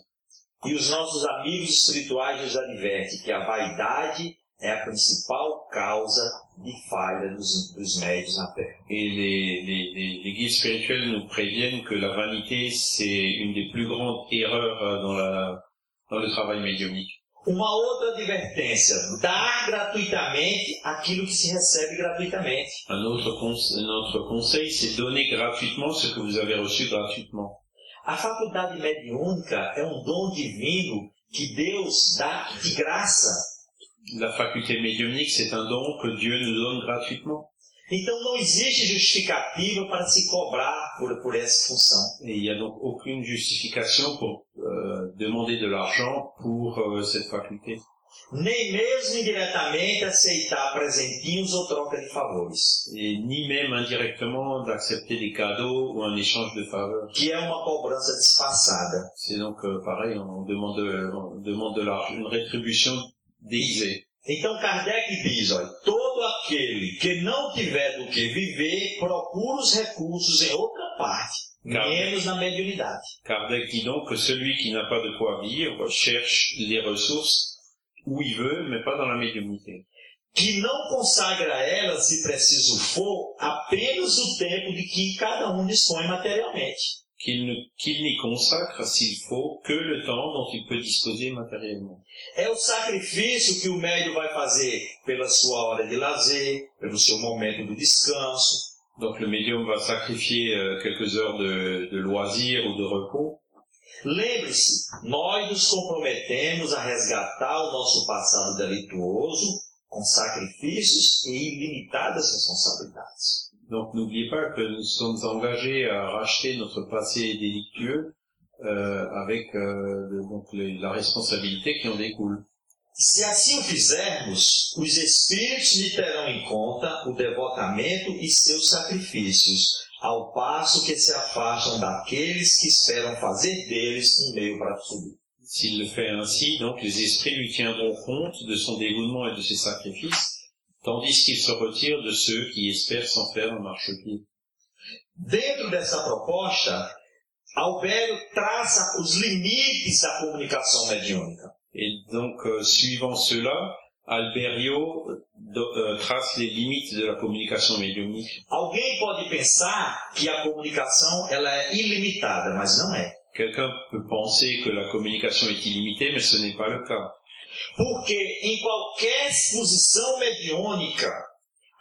E os nossos amigos espirituais nos advertem que a vaidade é a principal causa de falha dos, dos médios na Terra. Et les, les, les, les guides spirituels nous préviennent que la vanité, c'est une des plus grandes erreurs dans, la, dans le travail médiumnique. Uma outra advertência, dar gratuitamente aquilo que se recebe gratuitamente. Un autre, conse- autre conseil, c'est donner gratuitement ce que vous avez reçu gratuitement. A faculdade mediúnica é um dom divino que Deus dá de graça. La faculté médiumnique, c'est un don que Dieu nous donne gratuitement. Então não existe justificativa para se cobrar por, por essa função. Et il n'y a donc aucune justification pour euh, demander de l'argent pour euh, cette faculté. nem mesmo indiretamente aceitar presentinhos ou troca de favores, et ni même indirectement d'accepter des cadeaux ou un échange de faveurs. que é uma cobrança disfarçada. C'est donc euh, pareil, on demande, on demande de l'argent, une rétribution déguisée. Então Kardec diz, olha, todo aquele que não tiver do que viver, procura os recursos em outra parte, Claro. menos na mediunidade. Kardec dit donc que celui qui n'a pas de quoi vivre cherche les ressources où il veut, mais pas dans la médiumnité. Que não consagra a ela, se preciso for, apenas o tempo de que cada um dispõe materialmente. Qu'il ne- qu'il n'y consacre, s'il faut, que le temps dont il peut disposer matériellement. É o sacrifício que o médium vai fazer pela sua hora de lazer, pelo seu momento do descanso, Donc le médium va sacrifier euh, quelques heures de, de loisirs ou de repos. Lembre-se, nós nos comprometemos a resgatar o nosso passado delituoso com sacrifícios e ilimitadas responsabilidades. Donc n'oubliez pas que nous sommes engagés à racheter notre passé délictueux euh, avec euh, le- donc les- la responsabilité qui en découle. Se assim o fizermos, os espíritos lhe terão em conta o devotamento e seus sacrifícios, ao passo que se afastam daqueles que esperam fazer deles um meio para subir. S'il le fait ainsi, donc les esprits lui tiendront compte de son dévouement et de ses sacrifices, tandis qu'il se retire de ceux qui espèrent s'en faire un marchepied. Dentro dessa proposta, Albério traça os limites da comunicação mediúnica. Et donc, euh, suivant cela, Alberio euh, trace les limites de la communication médiumnique. Alguém pode pensar que a comunicação ela é ilimitada, mas não é. Quelqu'un peut penser que la communication est illimitée, mais ce n'est pas le cas. Porque em qualquer exposição mediúnica,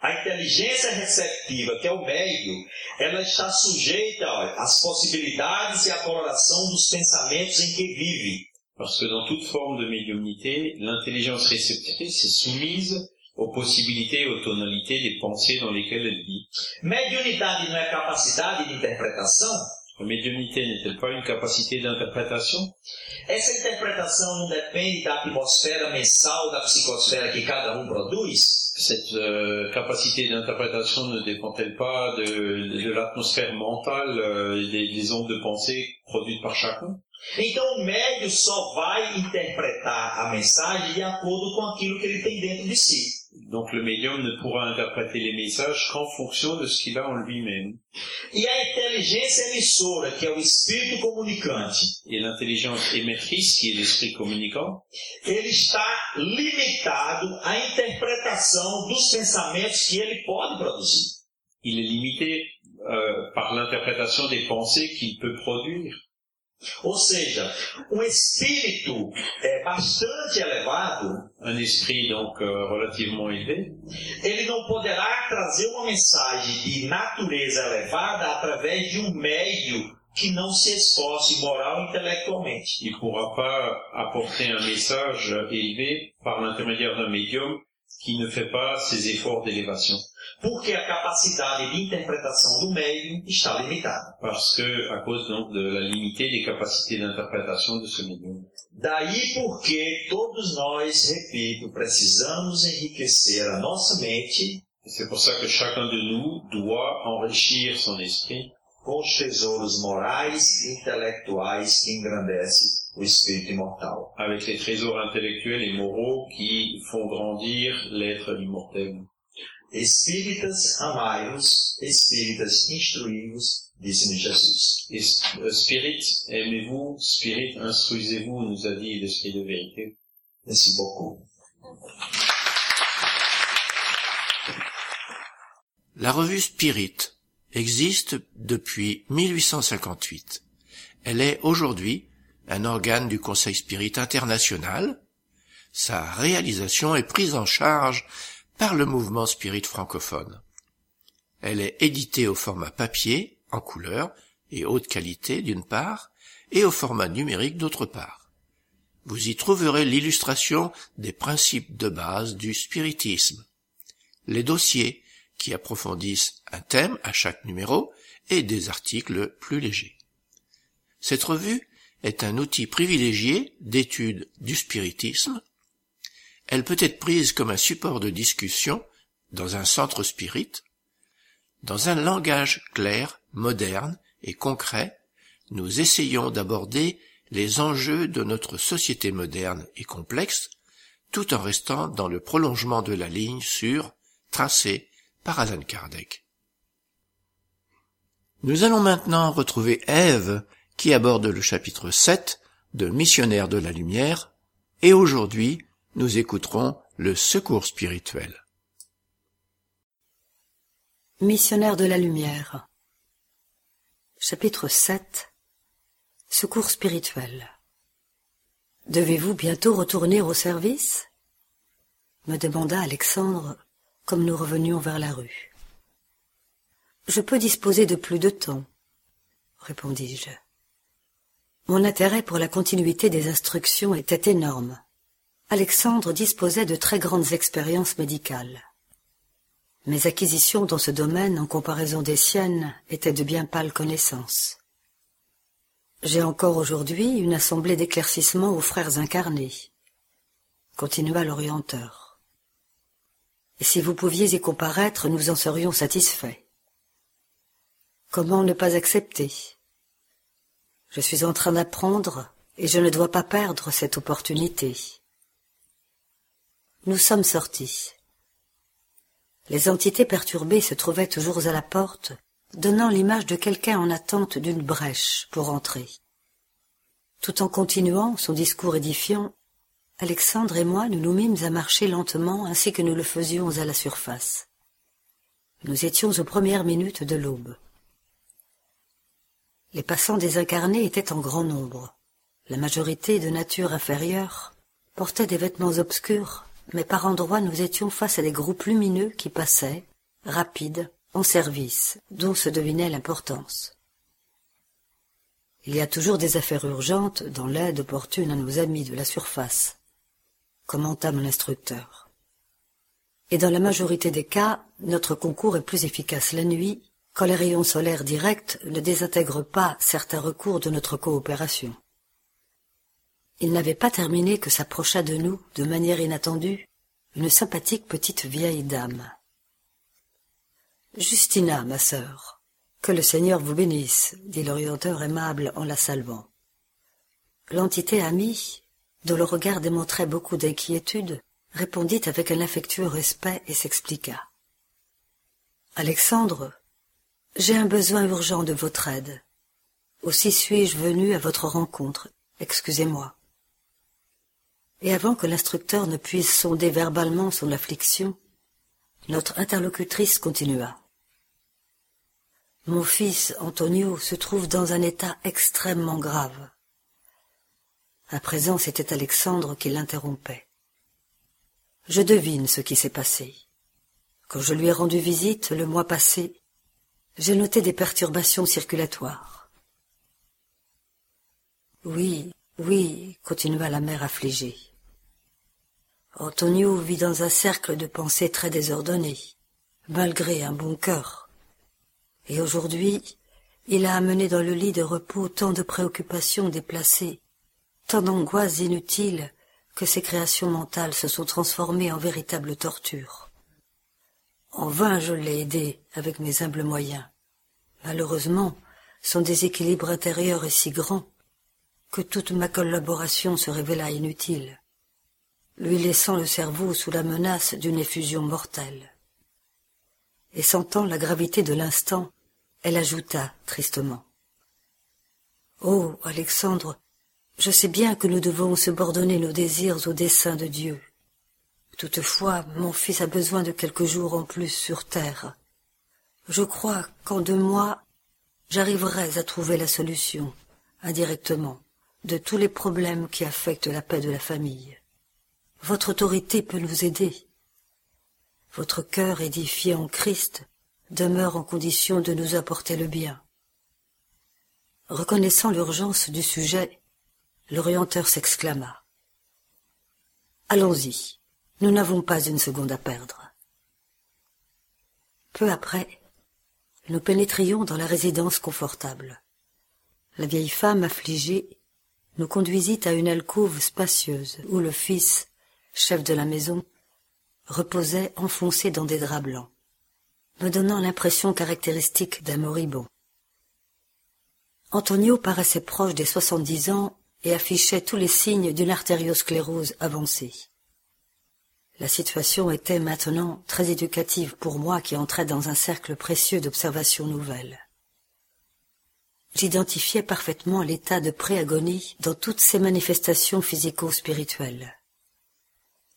a inteligência receptiva, que é o médio, ela está sujeita olha, às possibilidades e à coloração dos pensamentos em que vive. Parce que dans toute forme de médiumnité, l'intelligence réceptrice est soumise aux possibilités et aux tonalités des pensées dans lesquelles elle vit. Mediunidade não é capacidade de interpretação? La médiumnité n'est-elle pas une capacité d'interprétation Essa interpretação não depende da atmosfera mensal da psicosfera que cada um produz? Cette euh, capacité d'interprétation ne dépend-elle pas de, de l'atmosphère mentale euh, et des, des ondes de pensée produites par chacun Então o médio só vai interpretar a mensagem de acordo com aquilo que ele tem dentro de si. Donc le médium ne pourra interpréter les messages qu'en fonction de ce qu'il a en lui-même. E a inteligência emissora, que é o espírito comunicante, Et l'intelligence émettrice, qui est l'esprit communicant, ele está limitado à interpretação dos pensamentos que ele pode produzir. il est limité euh, par l'interprétation des pensées qu'il peut produire. Ou seja, um espírito é, bastante elevado, Un esprit donc euh, relativement élevé ele não poderá trazer uma mensagem de natureza elevada através de um médio que não se esforce moral e intelectualmente. il ne pourra pas apporter un message élevé par l'intermédiaire d'un médium qui ne fait pas ses efforts d'élévation. Porque a capacidade de interpretação do médium está limitada. Parce que, à cause donc de la limitée des capacités d'interprétation de ce médium. Daí porque todos nós, repito, precisamos enriquecer a nossa mente C'est pour ça que chacun de nous doit enrichir son esprit com os tesouros morais e intelectuais que engrandecem o espírito imortal. avec les trésors intellectuels et moraux qui font grandir l'être immortel. Espíritas, amai-vos, espíritas, instruí-vos, disse-nos Jesus. Euh, spirit, aimez-vous, spirit, instruisez-vous, nous a dit l'esprit de vérité. Merci beaucoup. La revue Spirit existe depuis 1858. Elle est aujourd'hui un organe du Conseil Spirit international. Sa réalisation est prise en charge par le mouvement Spirit francophone. Elle est éditée au format papier, en couleur et haute qualité d'une part, et au format numérique d'autre part. Vous y trouverez l'illustration des principes de base du spiritisme, les dossiers qui approfondissent un thème à chaque numéro et des articles plus légers. Cette revue est un outil privilégié d'étude du spiritisme. Elle peut être prise comme un support de discussion dans un centre spirit, dans un langage clair, moderne et concret, nous essayons d'aborder les enjeux de notre société moderne et complexe, tout en restant dans le prolongement de la ligne sur tracée par Alan Kardec. Nous allons maintenant retrouver Ève qui aborde le chapitre 7 de Missionnaire de la Lumière et aujourd'hui nous écouterons le secours spirituel. Missionnaire de la Lumière Chapitre 7 Secours spirituel Devez-vous bientôt retourner au service? me demanda Alexandre comme nous revenions vers la rue. Je peux disposer de plus de temps, répondis-je. Mon intérêt pour la continuité des instructions était énorme. Alexandre disposait de très grandes expériences médicales. Mes acquisitions dans ce domaine, en comparaison des siennes, étaient de bien pâles connaissances. J'ai encore aujourd'hui une assemblée d'éclaircissement aux frères incarnés, continua l'orienteur. Et si vous pouviez y comparaître, nous en serions satisfaits. Comment ne pas accepter? Je suis en train d'apprendre et je ne dois pas perdre cette opportunité. Nous sommes sortis. Les entités perturbées se trouvaient toujours à la porte, donnant l'image de quelqu'un en attente d'une brèche pour entrer. Tout en continuant son discours édifiant, Alexandre et moi nous nous mîmes à marcher lentement ainsi que nous le faisions à la surface. Nous étions aux premières minutes de l'aube. Les passants désincarnés étaient en grand nombre. La majorité de nature inférieure portait des vêtements obscurs, mais par endroits nous étions face à des groupes lumineux qui passaient, rapides, en service, dont se devinait l'importance. Il y a toujours des affaires urgentes dans l'aide opportune à nos amis de la surface, commenta mon instructeur. Et dans la majorité des cas, notre concours est plus efficace la nuit, quand les rayons solaires directs ne désintègrent pas certains recours de notre coopération. Il n'avait pas terminé que s'approcha de nous, de manière inattendue, une sympathique petite vieille dame. Justina, ma sœur, que le Seigneur vous bénisse, dit l'orienteur aimable en la saluant. L'entité amie, dont le regard démontrait beaucoup d'inquiétude, répondit avec un affectueux respect et s'expliqua. Alexandre, j'ai un besoin urgent de votre aide. Aussi suis-je venu à votre rencontre. Excusez-moi. Et avant que l'instructeur ne puisse sonder verbalement son affliction, notre interlocutrice continua. Mon fils Antonio se trouve dans un état extrêmement grave. À présent, c'était Alexandre qui l'interrompait. Je devine ce qui s'est passé. Quand je lui ai rendu visite le mois passé, j'ai noté des perturbations circulatoires. Oui, oui, continua la mère affligée. Antonio vit dans un cercle de pensées très désordonnées, malgré un bon cœur. Et aujourd'hui, il a amené dans le lit de repos tant de préoccupations déplacées, tant d'angoisses inutiles, que ses créations mentales se sont transformées en véritables tortures. En vain je l'ai aidé avec mes humbles moyens. Malheureusement, son déséquilibre intérieur est si grand que toute ma collaboration se révéla inutile, lui laissant le cerveau sous la menace d'une effusion mortelle et sentant la gravité de l'instant, elle ajouta tristement. Oh, Alexandre, je sais bien que nous devons subordonner nos désirs aux desseins de Dieu. Toutefois, mon fils a besoin de quelques jours en plus sur terre. Je crois qu'en deux mois, j'arriverai à trouver la solution, indirectement, de tous les problèmes qui affectent la paix de la famille. Votre autorité peut nous aider votre cœur édifié en Christ demeure en condition de nous apporter le bien. Reconnaissant l'urgence du sujet, l'orienteur s'exclama. Allons-y, nous n'avons pas une seconde à perdre. Peu après, nous pénétrions dans la résidence confortable. La vieille femme affligée nous conduisit à une alcôve spacieuse où le fils, chef de la maison, reposait enfoncé dans des draps blancs, me donnant l'impression caractéristique d'un moribond. Antonio paraissait proche des soixante-dix ans et affichait tous les signes d'une artériosclérose avancée. La situation était maintenant très éducative pour moi qui entrais dans un cercle précieux d'observations nouvelles. J'identifiais parfaitement l'état de préagonie dans toutes ses manifestations physico-spirituelles.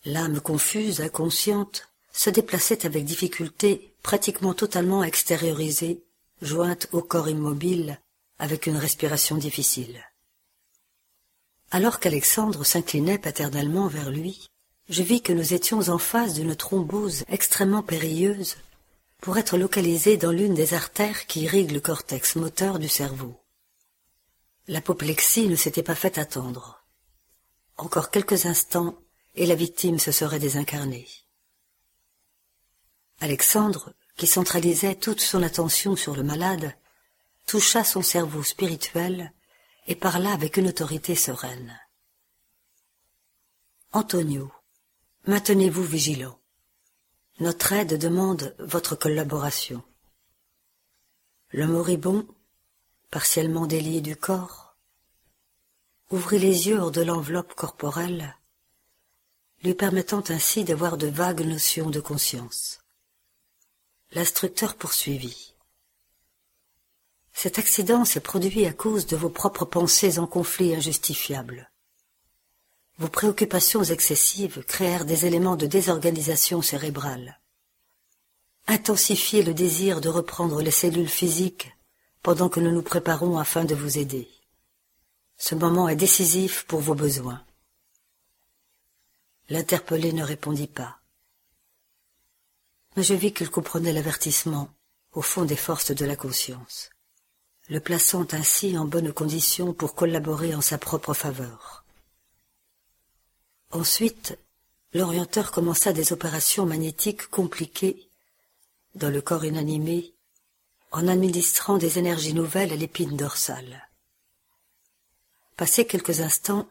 L'âme confuse, inconsciente, se déplaçait avec difficulté, pratiquement totalement extériorisée, jointe au corps immobile, avec une respiration difficile. Alors qu'Alexandre s'inclinait paternellement vers lui, je vis que nous étions en face d'une thrombose extrêmement périlleuse pour être localisée dans l'une des artères qui irriguent le cortex moteur du cerveau. L'apoplexie ne s'était pas fait attendre. Encore quelques instants et la victime se serait désincarnée. Alexandre, qui centralisait toute son attention sur le malade, toucha son cerveau spirituel et parla avec une autorité sereine. Antonio, Maintenez-vous vigilant. Notre aide demande votre collaboration. Le moribond, partiellement délié du corps, ouvrit les yeux hors de l'enveloppe corporelle, lui permettant ainsi d'avoir de vagues notions de conscience. L'instructeur poursuivit. Cet accident s'est produit à cause de vos propres pensées en conflit injustifiable. Vos préoccupations excessives créèrent des éléments de désorganisation cérébrale. Intensifiez le désir de reprendre les cellules physiques pendant que nous nous préparons afin de vous aider. Ce moment est décisif pour vos besoins. L'interpellé ne répondit pas. Mais je vis qu'il comprenait l'avertissement au fond des forces de la conscience, le plaçant ainsi en bonne condition pour collaborer en sa propre faveur. Ensuite, l'orienteur commença des opérations magnétiques compliquées dans le corps inanimé en administrant des énergies nouvelles à l'épine dorsale. Passé quelques instants,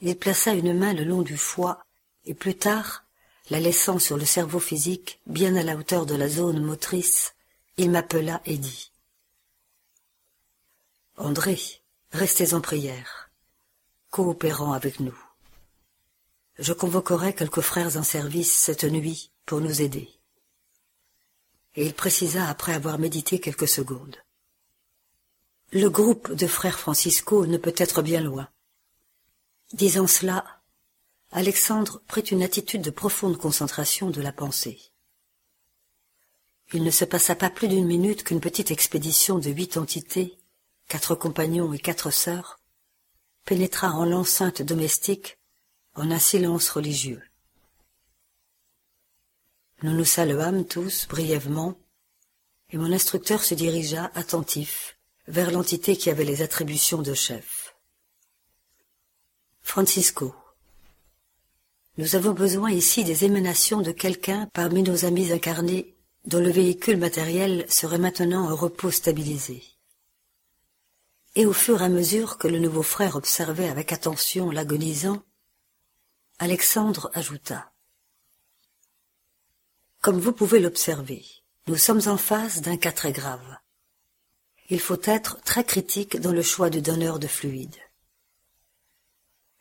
il plaça une main le long du foie et plus tard, la laissant sur le cerveau physique bien à la hauteur de la zone motrice, il m'appela et dit André, restez en prière, coopérant avec nous. Je convoquerai quelques frères en service cette nuit pour nous aider. Et il précisa après avoir médité quelques secondes. Le groupe de frères Francisco ne peut être bien loin. Disant cela, Alexandre prit une attitude de profonde concentration de la pensée. Il ne se passa pas plus d'une minute qu'une petite expédition de huit entités, quatre compagnons et quatre sœurs, pénétra en l'enceinte domestique en un silence religieux. Nous nous saluâmes tous brièvement, et mon instructeur se dirigea, attentif, vers l'entité qui avait les attributions de chef. Francisco. Nous avons besoin ici des émanations de quelqu'un parmi nos amis incarnés dont le véhicule matériel serait maintenant en repos stabilisé. Et au fur et à mesure que le nouveau frère observait avec attention l'agonisant, Alexandre ajouta. Comme vous pouvez l'observer, nous sommes en face d'un cas très grave. Il faut être très critique dans le choix du donneur de fluide.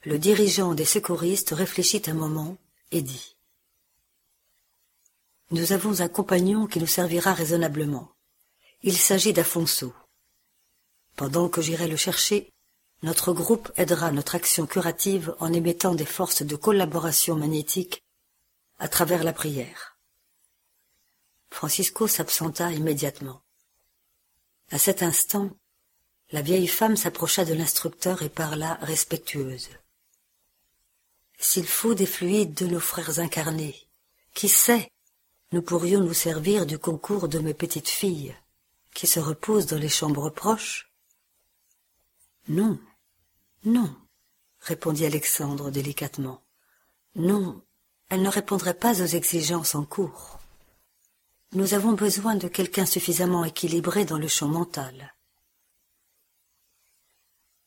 Le dirigeant des secouristes réfléchit un moment et dit. Nous avons un compagnon qui nous servira raisonnablement. Il s'agit d'Afonso. Pendant que j'irai le chercher, notre groupe aidera notre action curative en émettant des forces de collaboration magnétique à travers la prière. Francisco s'absenta immédiatement. À cet instant, la vieille femme s'approcha de l'instructeur et parla respectueuse. S'il faut des fluides de nos frères incarnés, qui sait, nous pourrions nous servir du concours de mes petites filles, qui se reposent dans les chambres proches Non, non, répondit Alexandre délicatement. Non, elle ne répondrait pas aux exigences en cours. Nous avons besoin de quelqu'un suffisamment équilibré dans le champ mental.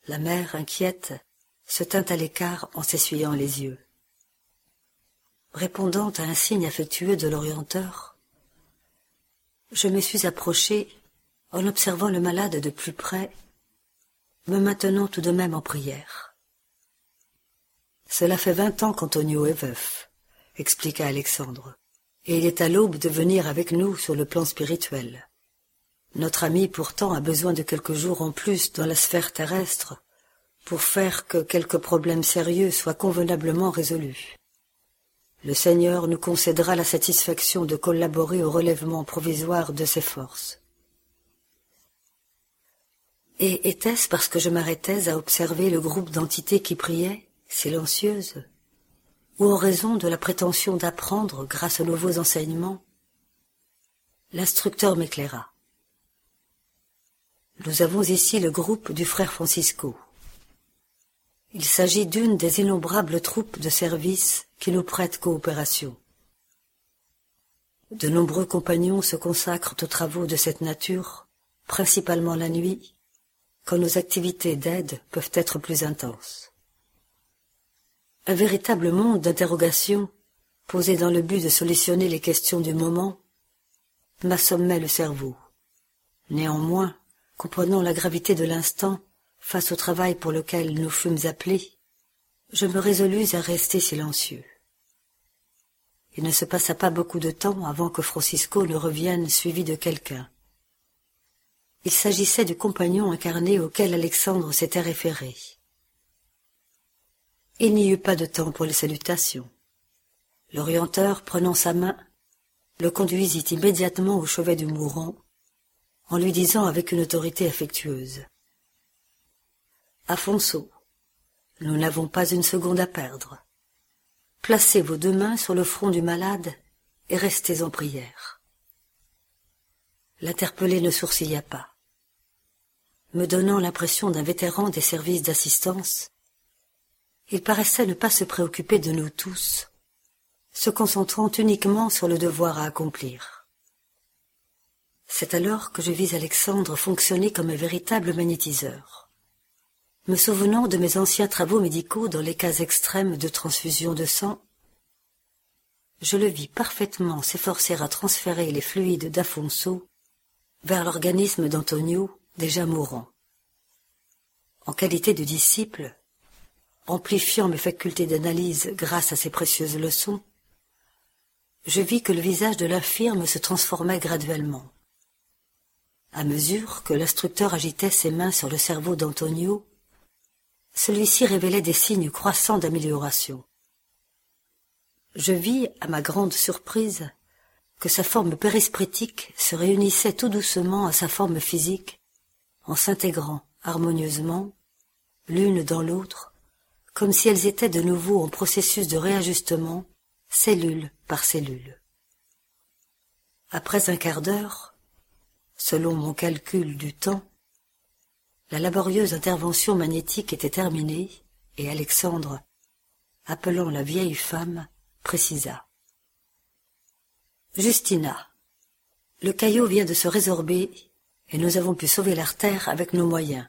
La mère, inquiète, se tint à l'écart en s'essuyant les yeux. répondant à un signe affectueux de l'orienteur, je me suis approché en observant le malade de plus près, me maintenant tout de même en prière. Cela fait vingt ans qu'Antonio est veuf, expliqua Alexandre, et il est à l'aube de venir avec nous sur le plan spirituel. Notre ami pourtant a besoin de quelques jours en plus dans la sphère terrestre pour faire que quelques problèmes sérieux soient convenablement résolus. Le Seigneur nous concédera la satisfaction de collaborer au relèvement provisoire de ses forces. Et était-ce parce que je m'arrêtais à observer le groupe d'entités qui priaient, silencieuses, ou en raison de la prétention d'apprendre grâce aux nouveaux enseignements? L'instructeur m'éclaira. Nous avons ici le groupe du frère Francisco. Il s'agit d'une des innombrables troupes de service qui nous prêtent coopération. De nombreux compagnons se consacrent aux travaux de cette nature, principalement la nuit, quand nos activités d'aide peuvent être plus intenses. Un véritable monde d'interrogations, posé dans le but de solutionner les questions du moment, m'assommait le cerveau. Néanmoins, comprenant la gravité de l'instant face au travail pour lequel nous fûmes appelés, je me résolus à rester silencieux. Il ne se passa pas beaucoup de temps avant que Francisco ne revienne suivi de quelqu'un. Il s'agissait du compagnon incarné auquel Alexandre s'était référé. Il n'y eut pas de temps pour les salutations. L'orienteur, prenant sa main, le conduisit immédiatement au chevet du mourant, en lui disant avec une autorité affectueuse. Afonso, nous n'avons pas une seconde à perdre. Placez vos deux mains sur le front du malade et restez en prière. L'interpellé ne sourcilla pas. Me donnant l'impression d'un vétéran des services d'assistance, il paraissait ne pas se préoccuper de nous tous, se concentrant uniquement sur le devoir à accomplir. C'est alors que je vis Alexandre fonctionner comme un véritable magnétiseur. Me souvenant de mes anciens travaux médicaux dans les cas extrêmes de transfusion de sang, je le vis parfaitement s'efforcer à transférer les fluides d'Afonso vers l'organisme d'Antonio déjà mourant. En qualité de disciple, amplifiant mes facultés d'analyse grâce à ces précieuses leçons, je vis que le visage de l'infirme se transformait graduellement. À mesure que l'instructeur agitait ses mains sur le cerveau d'Antonio, celui-ci révélait des signes croissants d'amélioration. Je vis, à ma grande surprise, que sa forme périsprétique se réunissait tout doucement à sa forme physique, en s'intégrant harmonieusement, l'une dans l'autre, comme si elles étaient de nouveau en processus de réajustement, cellule par cellule. Après un quart d'heure, selon mon calcul du temps, la laborieuse intervention magnétique était terminée, et Alexandre, appelant la vieille femme, précisa. Justina, le caillot vient de se résorber, et nous avons pu sauver l'artère avec nos moyens.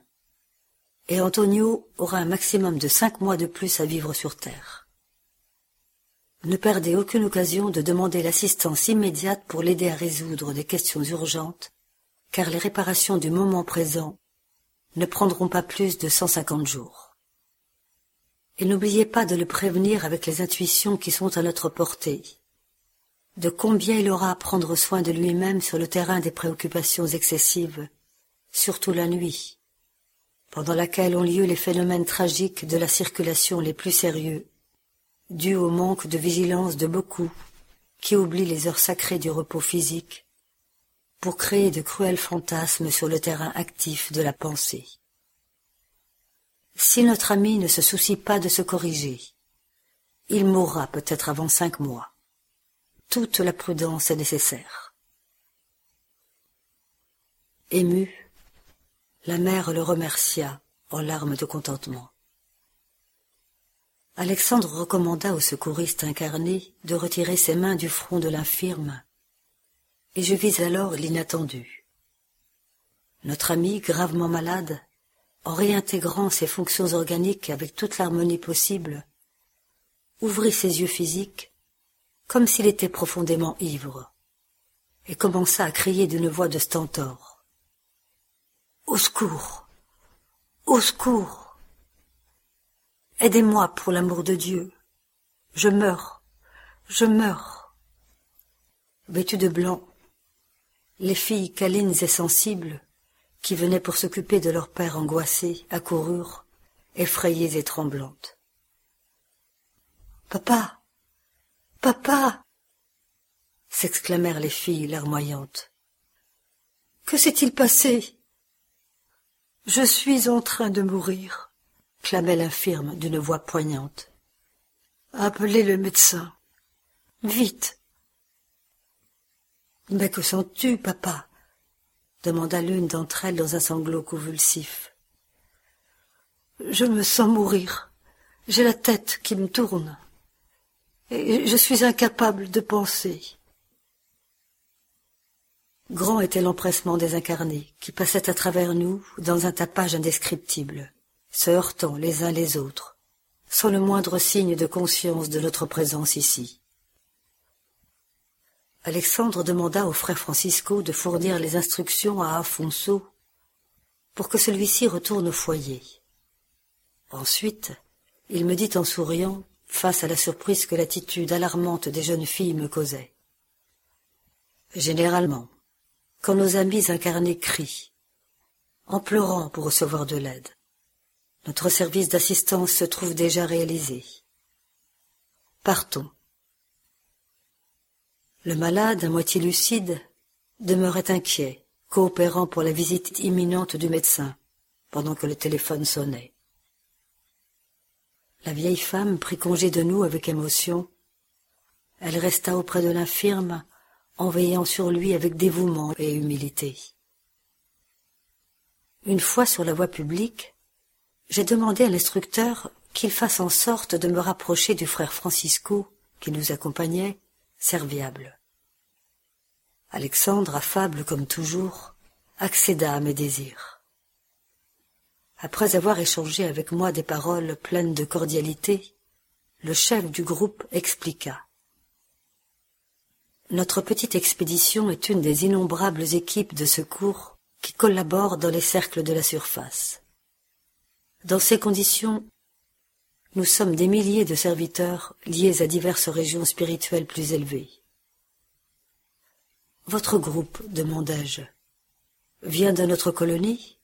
Et Antonio aura un maximum de cinq mois de plus à vivre sur Terre. Ne perdez aucune occasion de demander l'assistance immédiate pour l'aider à résoudre des questions urgentes, car les réparations du moment présent ne prendront pas plus de cent cinquante jours. Et n'oubliez pas de le prévenir avec les intuitions qui sont à notre portée, de combien il aura à prendre soin de lui-même sur le terrain des préoccupations excessives, surtout la nuit, pendant laquelle ont lieu les phénomènes tragiques de la circulation les plus sérieux, dus au manque de vigilance de beaucoup qui oublient les heures sacrées du repos physique pour créer de cruels fantasmes sur le terrain actif de la pensée. Si notre ami ne se soucie pas de se corriger, il mourra peut-être avant cinq mois. Toute la prudence est nécessaire. Ému, la mère le remercia en larmes de contentement. Alexandre recommanda au secouriste incarné de retirer ses mains du front de l'infirme et je vis alors l'inattendu. Notre ami, gravement malade, en réintégrant ses fonctions organiques avec toute l'harmonie possible, ouvrit ses yeux physiques comme s'il était profondément ivre, et commença à crier d'une voix de stentor. Au secours. Au secours. Aidez-moi pour l'amour de Dieu. Je meurs. Je meurs. Vêtues de blanc, les filles câlines et sensibles, qui venaient pour s'occuper de leur père angoissé, accoururent, effrayées et tremblantes. Papa. Papa. s'exclamèrent les filles larmoyantes. Que s'est-il passé? Je suis en train de mourir, clamait l'infirme d'une voix poignante. Appelez le médecin. Vite. Mais que sens-tu, papa? demanda l'une d'entre elles dans un sanglot convulsif. Je me sens mourir. J'ai la tête qui me tourne. Et je suis incapable de penser. Grand était l'empressement des incarnés, qui passaient à travers nous dans un tapage indescriptible, se heurtant les uns les autres, sans le moindre signe de conscience de notre présence ici. Alexandre demanda au frère Francisco de fournir les instructions à Afonso pour que celui-ci retourne au foyer. Ensuite, il me dit en souriant, face à la surprise que l'attitude alarmante des jeunes filles me causait. Généralement, quand nos amis incarnés crient, en pleurant pour recevoir de l'aide, notre service d'assistance se trouve déjà réalisé. Partons. Le malade, à moitié lucide, demeurait inquiet, coopérant pour la visite imminente du médecin, pendant que le téléphone sonnait. La vieille femme prit congé de nous avec émotion. Elle resta auprès de l'infirme, en veillant sur lui avec dévouement et humilité. Une fois sur la voie publique, j'ai demandé à l'instructeur qu'il fasse en sorte de me rapprocher du frère Francisco, qui nous accompagnait, serviable. Alexandre, affable comme toujours, accéda à mes désirs. Après avoir échangé avec moi des paroles pleines de cordialité, le chef du groupe expliqua. Notre petite expédition est une des innombrables équipes de secours qui collaborent dans les cercles de la surface. Dans ces conditions, nous sommes des milliers de serviteurs liés à diverses régions spirituelles plus élevées. Votre groupe, demandai-je, vient de notre colonie?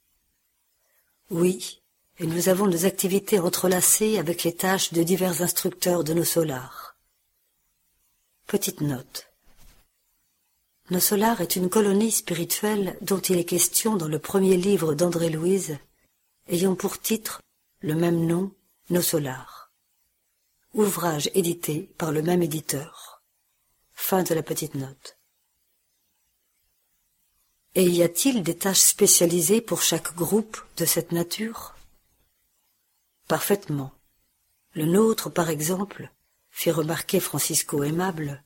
Oui, et nous avons nos activités entrelacées avec les tâches de divers instructeurs de nos solars. Petite note. Nos solars est une colonie spirituelle dont il est question dans le premier livre d'André Louise, ayant pour titre le même nom, Nos solars. Ouvrage édité par le même éditeur. Fin de la petite note. Et y a-t-il des tâches spécialisées pour chaque groupe de cette nature? Parfaitement. Le nôtre, par exemple, fit remarquer Francisco aimable,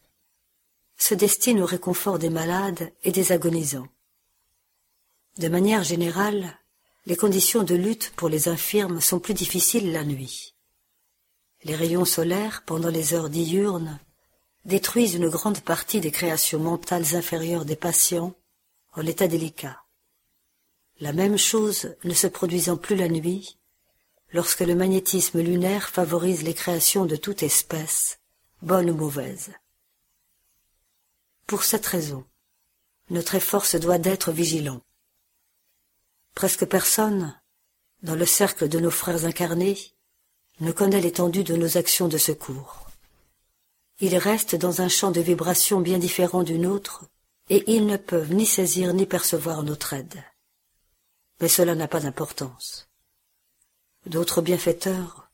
se destine au réconfort des malades et des agonisants. De manière générale, les conditions de lutte pour les infirmes sont plus difficiles la nuit. Les rayons solaires, pendant les heures diurnes, détruisent une grande partie des créations mentales inférieures des patients en état délicat. La même chose ne se produisant plus la nuit, lorsque le magnétisme lunaire favorise les créations de toute espèce, bonnes ou mauvaises. Pour cette raison, notre effort se doit d'être vigilant. Presque personne, dans le cercle de nos frères incarnés, ne connaît l'étendue de nos actions de secours. Ils restent dans un champ de vibration bien différent du nôtre, et ils ne peuvent ni saisir ni percevoir notre aide. Mais cela n'a pas d'importance. D'autres bienfaiteurs,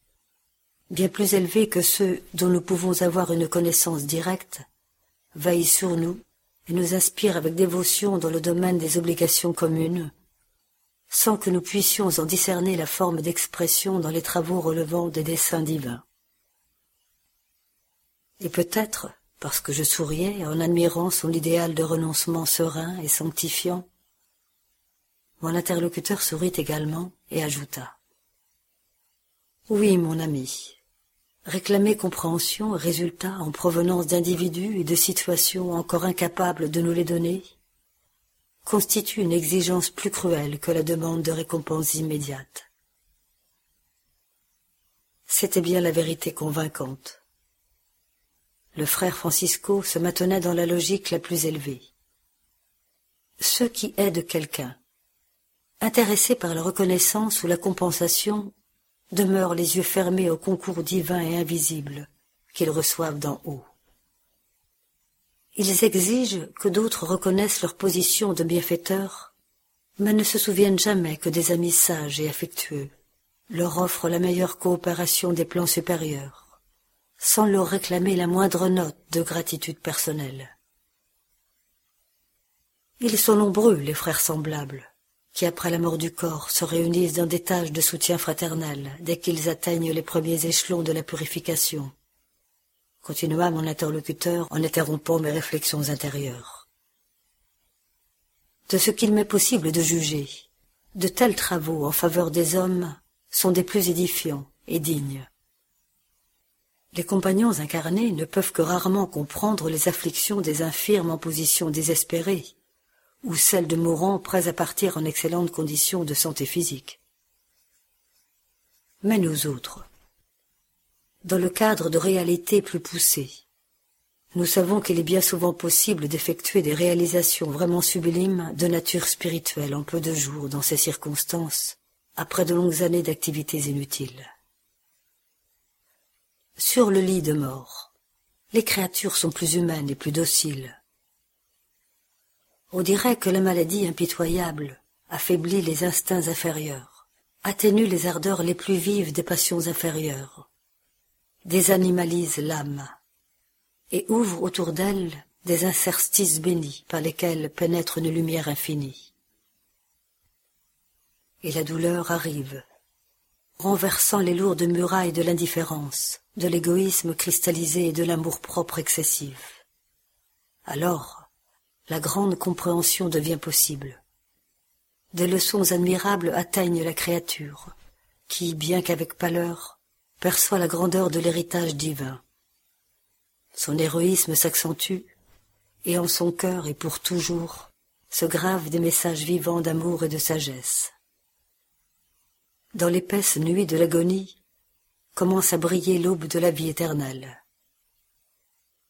bien plus élevés que ceux dont nous pouvons avoir une connaissance directe, veillent sur nous et nous inspirent avec dévotion dans le domaine des obligations communes, sans que nous puissions en discerner la forme d'expression dans les travaux relevant des desseins divins. Et peut-être parce que je souriais en admirant son idéal de renoncement serein et sanctifiant. Mon interlocuteur sourit également et ajouta. Oui, mon ami, Réclamer compréhension et résultats en provenance d'individus et de situations encore incapables de nous les donner constitue une exigence plus cruelle que la demande de récompenses immédiates. C'était bien la vérité convaincante. Le frère Francisco se maintenait dans la logique la plus élevée. Ceux qui aident quelqu'un, intéressés par la reconnaissance ou la compensation, demeurent les yeux fermés au concours divin et invisible qu'ils reçoivent d'en haut. Ils exigent que d'autres reconnaissent leur position de bienfaiteurs, mais ne se souviennent jamais que des amis sages et affectueux leur offrent la meilleure coopération des plans supérieurs, sans leur réclamer la moindre note de gratitude personnelle. Ils sont nombreux, les frères semblables, qui après la mort du corps se réunissent dans des tâches de soutien fraternel dès qu'ils atteignent les premiers échelons de la purification. Continua mon interlocuteur en interrompant mes réflexions intérieures. De ce qu'il m'est possible de juger, de tels travaux en faveur des hommes sont des plus édifiants et dignes. Les compagnons incarnés ne peuvent que rarement comprendre les afflictions des infirmes en position désespérée, ou celle de mourants prêts à partir en excellentes conditions de santé physique. Mais nous autres, dans le cadre de réalités plus poussées, nous savons qu'il est bien souvent possible d'effectuer des réalisations vraiment sublimes de nature spirituelle en peu de jours dans ces circonstances, après de longues années d'activités inutiles. Sur le lit de mort, les créatures sont plus humaines et plus dociles. On dirait que la maladie impitoyable affaiblit les instincts inférieurs, atténue les ardeurs les plus vives des passions inférieures, désanimalise l'âme, et ouvre autour d'elle des interstices bénis par lesquels pénètre une lumière infinie. Et la douleur arrive, renversant les lourdes murailles de l'indifférence, de l'égoïsme cristallisé et de l'amour-propre excessif. Alors, la grande compréhension devient possible. Des leçons admirables atteignent la créature, qui, bien qu'avec pâleur, perçoit la grandeur de l'héritage divin. Son héroïsme s'accentue, et en son cœur et pour toujours se gravent des messages vivants d'amour et de sagesse. Dans l'épaisse nuit de l'agonie commence à briller l'aube de la vie éternelle.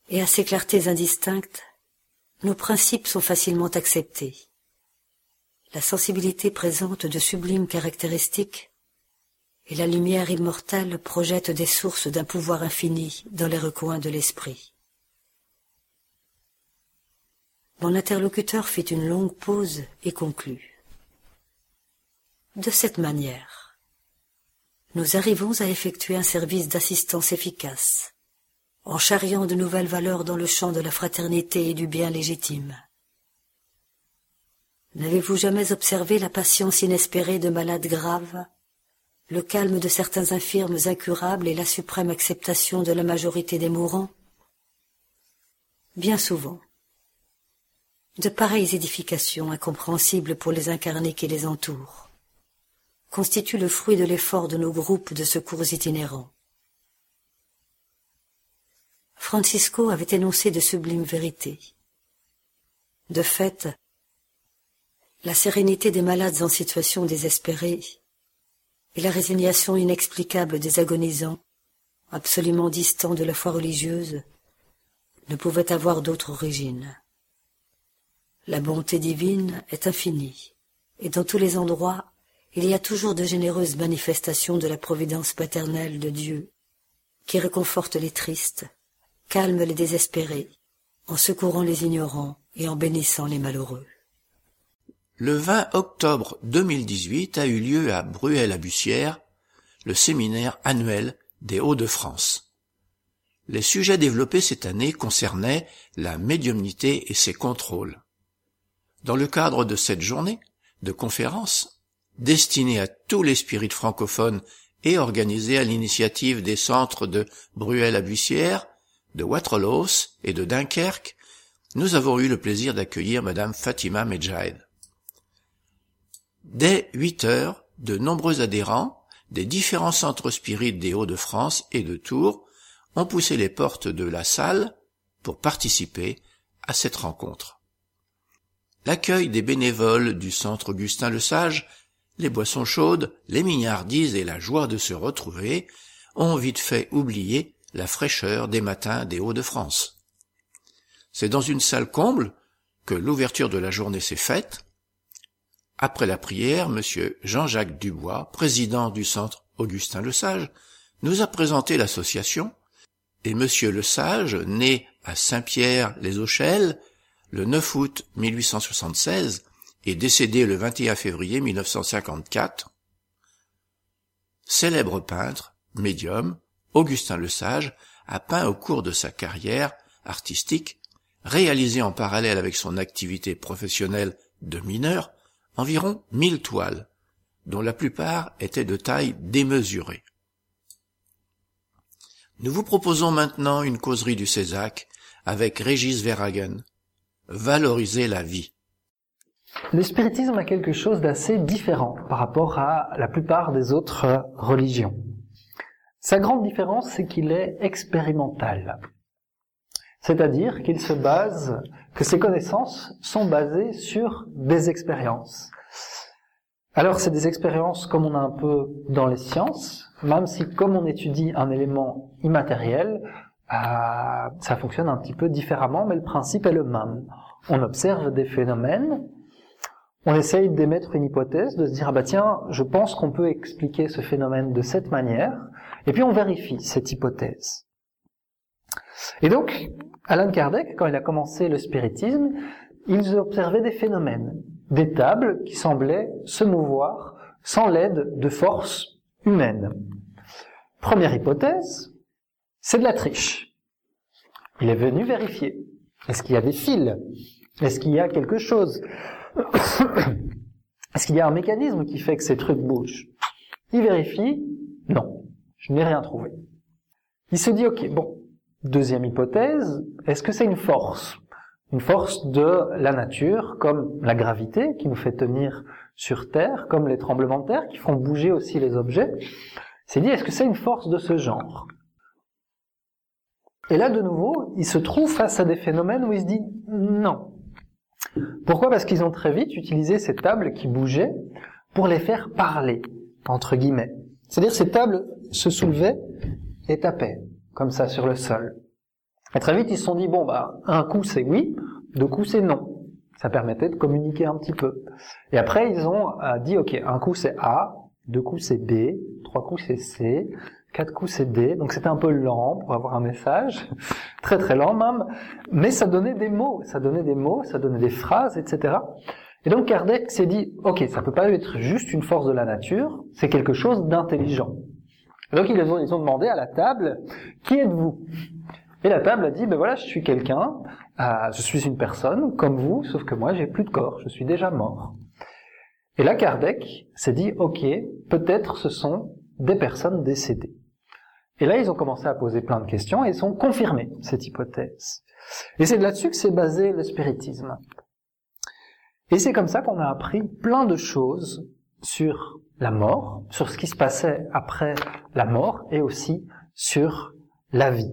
Et à ces clartés indistinctes, nos principes sont facilement acceptés. La sensibilité présente de sublimes caractéristiques et la lumière immortelle projette des sources d'un pouvoir infini dans les recoins de l'esprit. Mon interlocuteur fit une longue pause et conclut. De cette manière, nous arrivons à effectuer un service d'assistance efficace, en charriant de nouvelles valeurs dans le champ de la fraternité et du bien légitime. N'avez-vous jamais observé la patience inespérée de malades graves, le calme de certains infirmes incurables et la suprême acceptation de la majorité des mourants? Bien souvent. De pareilles édifications incompréhensibles pour les incarnés qui les entourent constituent le fruit de l'effort de nos groupes de secours itinérants. Francisco avait énoncé de sublimes vérités. De fait, la sérénité des malades en situation désespérée et la résignation inexplicable des agonisants, absolument distants de la foi religieuse, ne pouvaient avoir d'autre origine. La bonté divine est infinie, et dans tous les endroits il y a toujours de généreuses manifestations de la providence paternelle de Dieu, qui réconforte les tristes calme les désespérés, en secourant les ignorants et en bénissant les malheureux. Le 20 octobre 2018 a eu lieu à Bruel-à-Bussière le séminaire annuel des Hauts-de-France. Les sujets développés cette année concernaient la médiumnité et ses contrôles. Dans le cadre de cette journée de conférence, destinée à tous les spirites francophones et organisée à l'initiative des centres de Bruel-à-Bussière, de Waterloo et de Dunkerque, nous avons eu le plaisir d'accueillir Madame Fatima Medjahed. Dès huit heures, de nombreux adhérents des différents centres spirites des Hauts-de-France et de Tours ont poussé les portes de la salle pour participer à cette rencontre. L'accueil des bénévoles du centre Augustin le Sage, les boissons chaudes, les mignardises et la joie de se retrouver ont vite fait oublier la fraîcheur des matins des Hauts-de-France. C'est dans une salle comble que l'ouverture de la journée s'est faite. Après la prière, monsieur Jean-Jacques Dubois, président du centre Augustin le Sage, nous a présenté l'association, et monsieur le Sage, né à Saint-Pierre-les-Auchelles, le 9 août 1876, et décédé le 21 février 1954, célèbre peintre, médium, Augustin le Sage a peint au cours de sa carrière artistique, réalisé en parallèle avec son activité professionnelle de mineur, environ mille toiles, dont la plupart étaient de taille démesurée. Nous vous proposons maintenant une causerie du Césac avec Régis Verhagen. Valoriser la vie. Le spiritisme a quelque chose d'assez différent par rapport à la plupart des autres religions. Sa grande différence, c'est qu'il est expérimental. C'est-à-dire qu'il se base, que ses connaissances sont basées sur des expériences. Alors c'est des expériences comme on a un peu dans les sciences, même si comme on étudie un élément immatériel, euh, ça fonctionne un petit peu différemment, mais le principe est le même. On observe des phénomènes, on essaye d'émettre une hypothèse, de se dire ah bah tiens, je pense qu'on peut expliquer ce phénomène de cette manière, et puis on vérifie cette hypothèse. Et donc, Alan Kardec, quand il a commencé le spiritisme, il observait des phénomènes, des tables qui semblaient se mouvoir sans l'aide de forces humaines. Première hypothèse, c'est de la triche. Il est venu vérifier. Est-ce qu'il y a des fils? Est-ce qu'il y a quelque chose? Est-ce qu'il y a un mécanisme qui fait que ces trucs bougent? Il vérifie. Non, je n'ai rien trouvé. Il se dit, ok, bon, deuxième hypothèse, est-ce que c'est une force? Une force de la nature, comme la gravité qui nous fait tenir sur Terre, comme les tremblements de terre qui font bouger aussi les objets. Il s'est dit, est-ce que c'est une force de ce genre? Et là, de nouveau, il se trouve face à des phénomènes où il se dit, non, pourquoi? Parce qu'ils ont très vite utilisé ces tables qui bougeaient pour les faire parler, entre guillemets. C'est-à-dire ces tables se soulevaient et tapaient, comme ça, sur le sol. Et très vite, ils se sont dit, bon, bah, un coup c'est oui, deux coups c'est non. Ça permettait de communiquer un petit peu. Et après, ils ont euh, dit, ok, un coup c'est A, deux coups c'est B, trois coups c'est C, quatre coups c'est D, donc c'était un peu lent pour avoir un message, très très lent même, mais ça donnait des mots, ça donnait des mots, ça donnait des phrases, etc. Et donc Kardec s'est dit, ok, ça peut pas être juste une force de la nature, c'est quelque chose d'intelligent. Donc ils ont, demandé à la table, qui êtes-vous? Et la table a dit, ben voilà, je suis quelqu'un, euh, je suis une personne comme vous, sauf que moi j'ai plus de corps, je suis déjà mort. Et là Kardec s'est dit, ok, peut-être ce sont des personnes décédées. Et là, ils ont commencé à poser plein de questions et ils ont confirmé cette hypothèse. Et c'est là-dessus que s'est basé le spiritisme. Et c'est comme ça qu'on a appris plein de choses sur la mort, sur ce qui se passait après la mort et aussi sur la vie.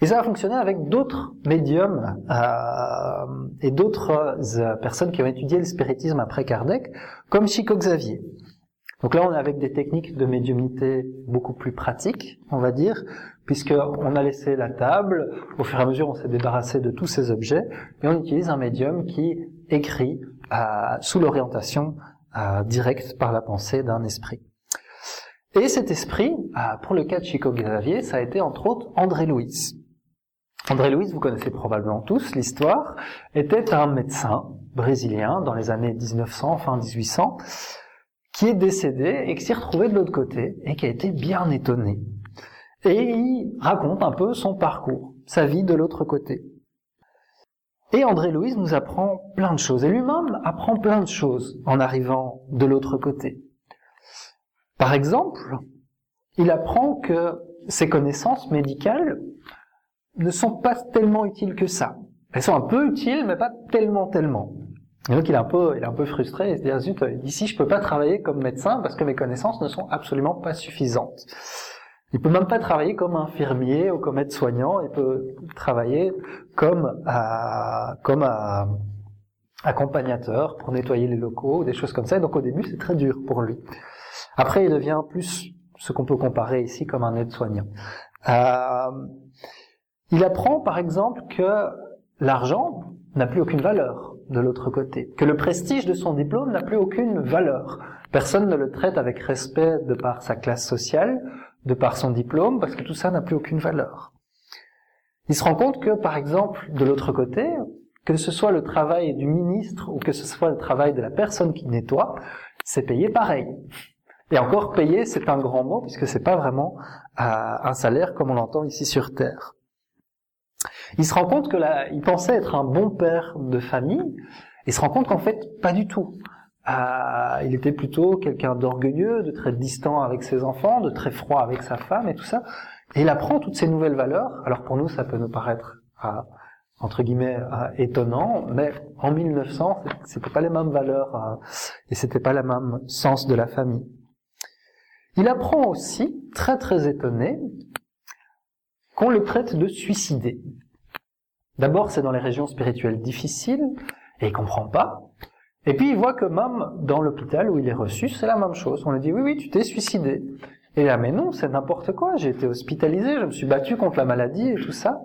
Et ça a fonctionné avec d'autres médiums euh, et d'autres euh, personnes qui ont étudié le spiritisme après Kardec, comme Chico Xavier. Donc là, on est avec des techniques de médiumnité beaucoup plus pratiques, on va dire, puisqu'on a laissé la table, au fur et à mesure, on s'est débarrassé de tous ces objets, et on utilise un médium qui écrit euh, sous l'orientation euh, directe par la pensée d'un esprit. Et cet esprit, euh, pour le cas de Chico Xavier, ça a été entre autres André Louis. André Louis, vous connaissez probablement tous l'histoire, était un médecin brésilien dans les années 1900, fin 1800, qui est décédé et qui s'est retrouvé de l'autre côté et qui a été bien étonné. Et il raconte un peu son parcours, sa vie de l'autre côté. Et André Louise nous apprend plein de choses. Et lui-même apprend plein de choses en arrivant de l'autre côté. Par exemple, il apprend que ses connaissances médicales ne sont pas tellement utiles que ça. Elles sont un peu utiles, mais pas tellement, tellement. Et donc il est un peu, il est un peu frustré. Il se dit, zut, ici je peux pas travailler comme médecin parce que mes connaissances ne sont absolument pas suffisantes. Il peut même pas travailler comme infirmier ou comme aide-soignant. Il peut travailler comme comme accompagnateur pour nettoyer les locaux, des choses comme ça. Et donc au début c'est très dur pour lui. Après il devient plus ce qu'on peut comparer ici comme un aide-soignant. Euh, il apprend par exemple que l'argent n'a plus aucune valeur de l'autre côté, que le prestige de son diplôme n'a plus aucune valeur. Personne ne le traite avec respect de par sa classe sociale, de par son diplôme, parce que tout ça n'a plus aucune valeur. Il se rend compte que, par exemple, de l'autre côté, que ce soit le travail du ministre ou que ce soit le travail de la personne qui nettoie, c'est payé pareil. Et encore payer, c'est un grand mot puisque c'est pas vraiment euh, un salaire comme on l'entend ici sur Terre. Il se rend compte que là, il pensait être un bon père de famille, et se rend compte qu'en fait, pas du tout. Euh, il était plutôt quelqu'un d'orgueilleux, de très distant avec ses enfants, de très froid avec sa femme et tout ça. Et il apprend toutes ces nouvelles valeurs. Alors pour nous, ça peut nous paraître euh, entre guillemets euh, étonnant, mais en 1900, c'était pas les mêmes valeurs et c'était pas le même sens de la famille. Il apprend aussi, très très étonné, qu'on le traite de suicidé. D'abord, c'est dans les régions spirituelles difficiles, et il comprend pas. Et puis il voit que même dans l'hôpital où il est reçu, c'est la même chose. On lui dit oui, oui, tu t'es suicidé. Et là, mais non, c'est n'importe quoi. J'ai été hospitalisé, je me suis battu contre la maladie et tout ça.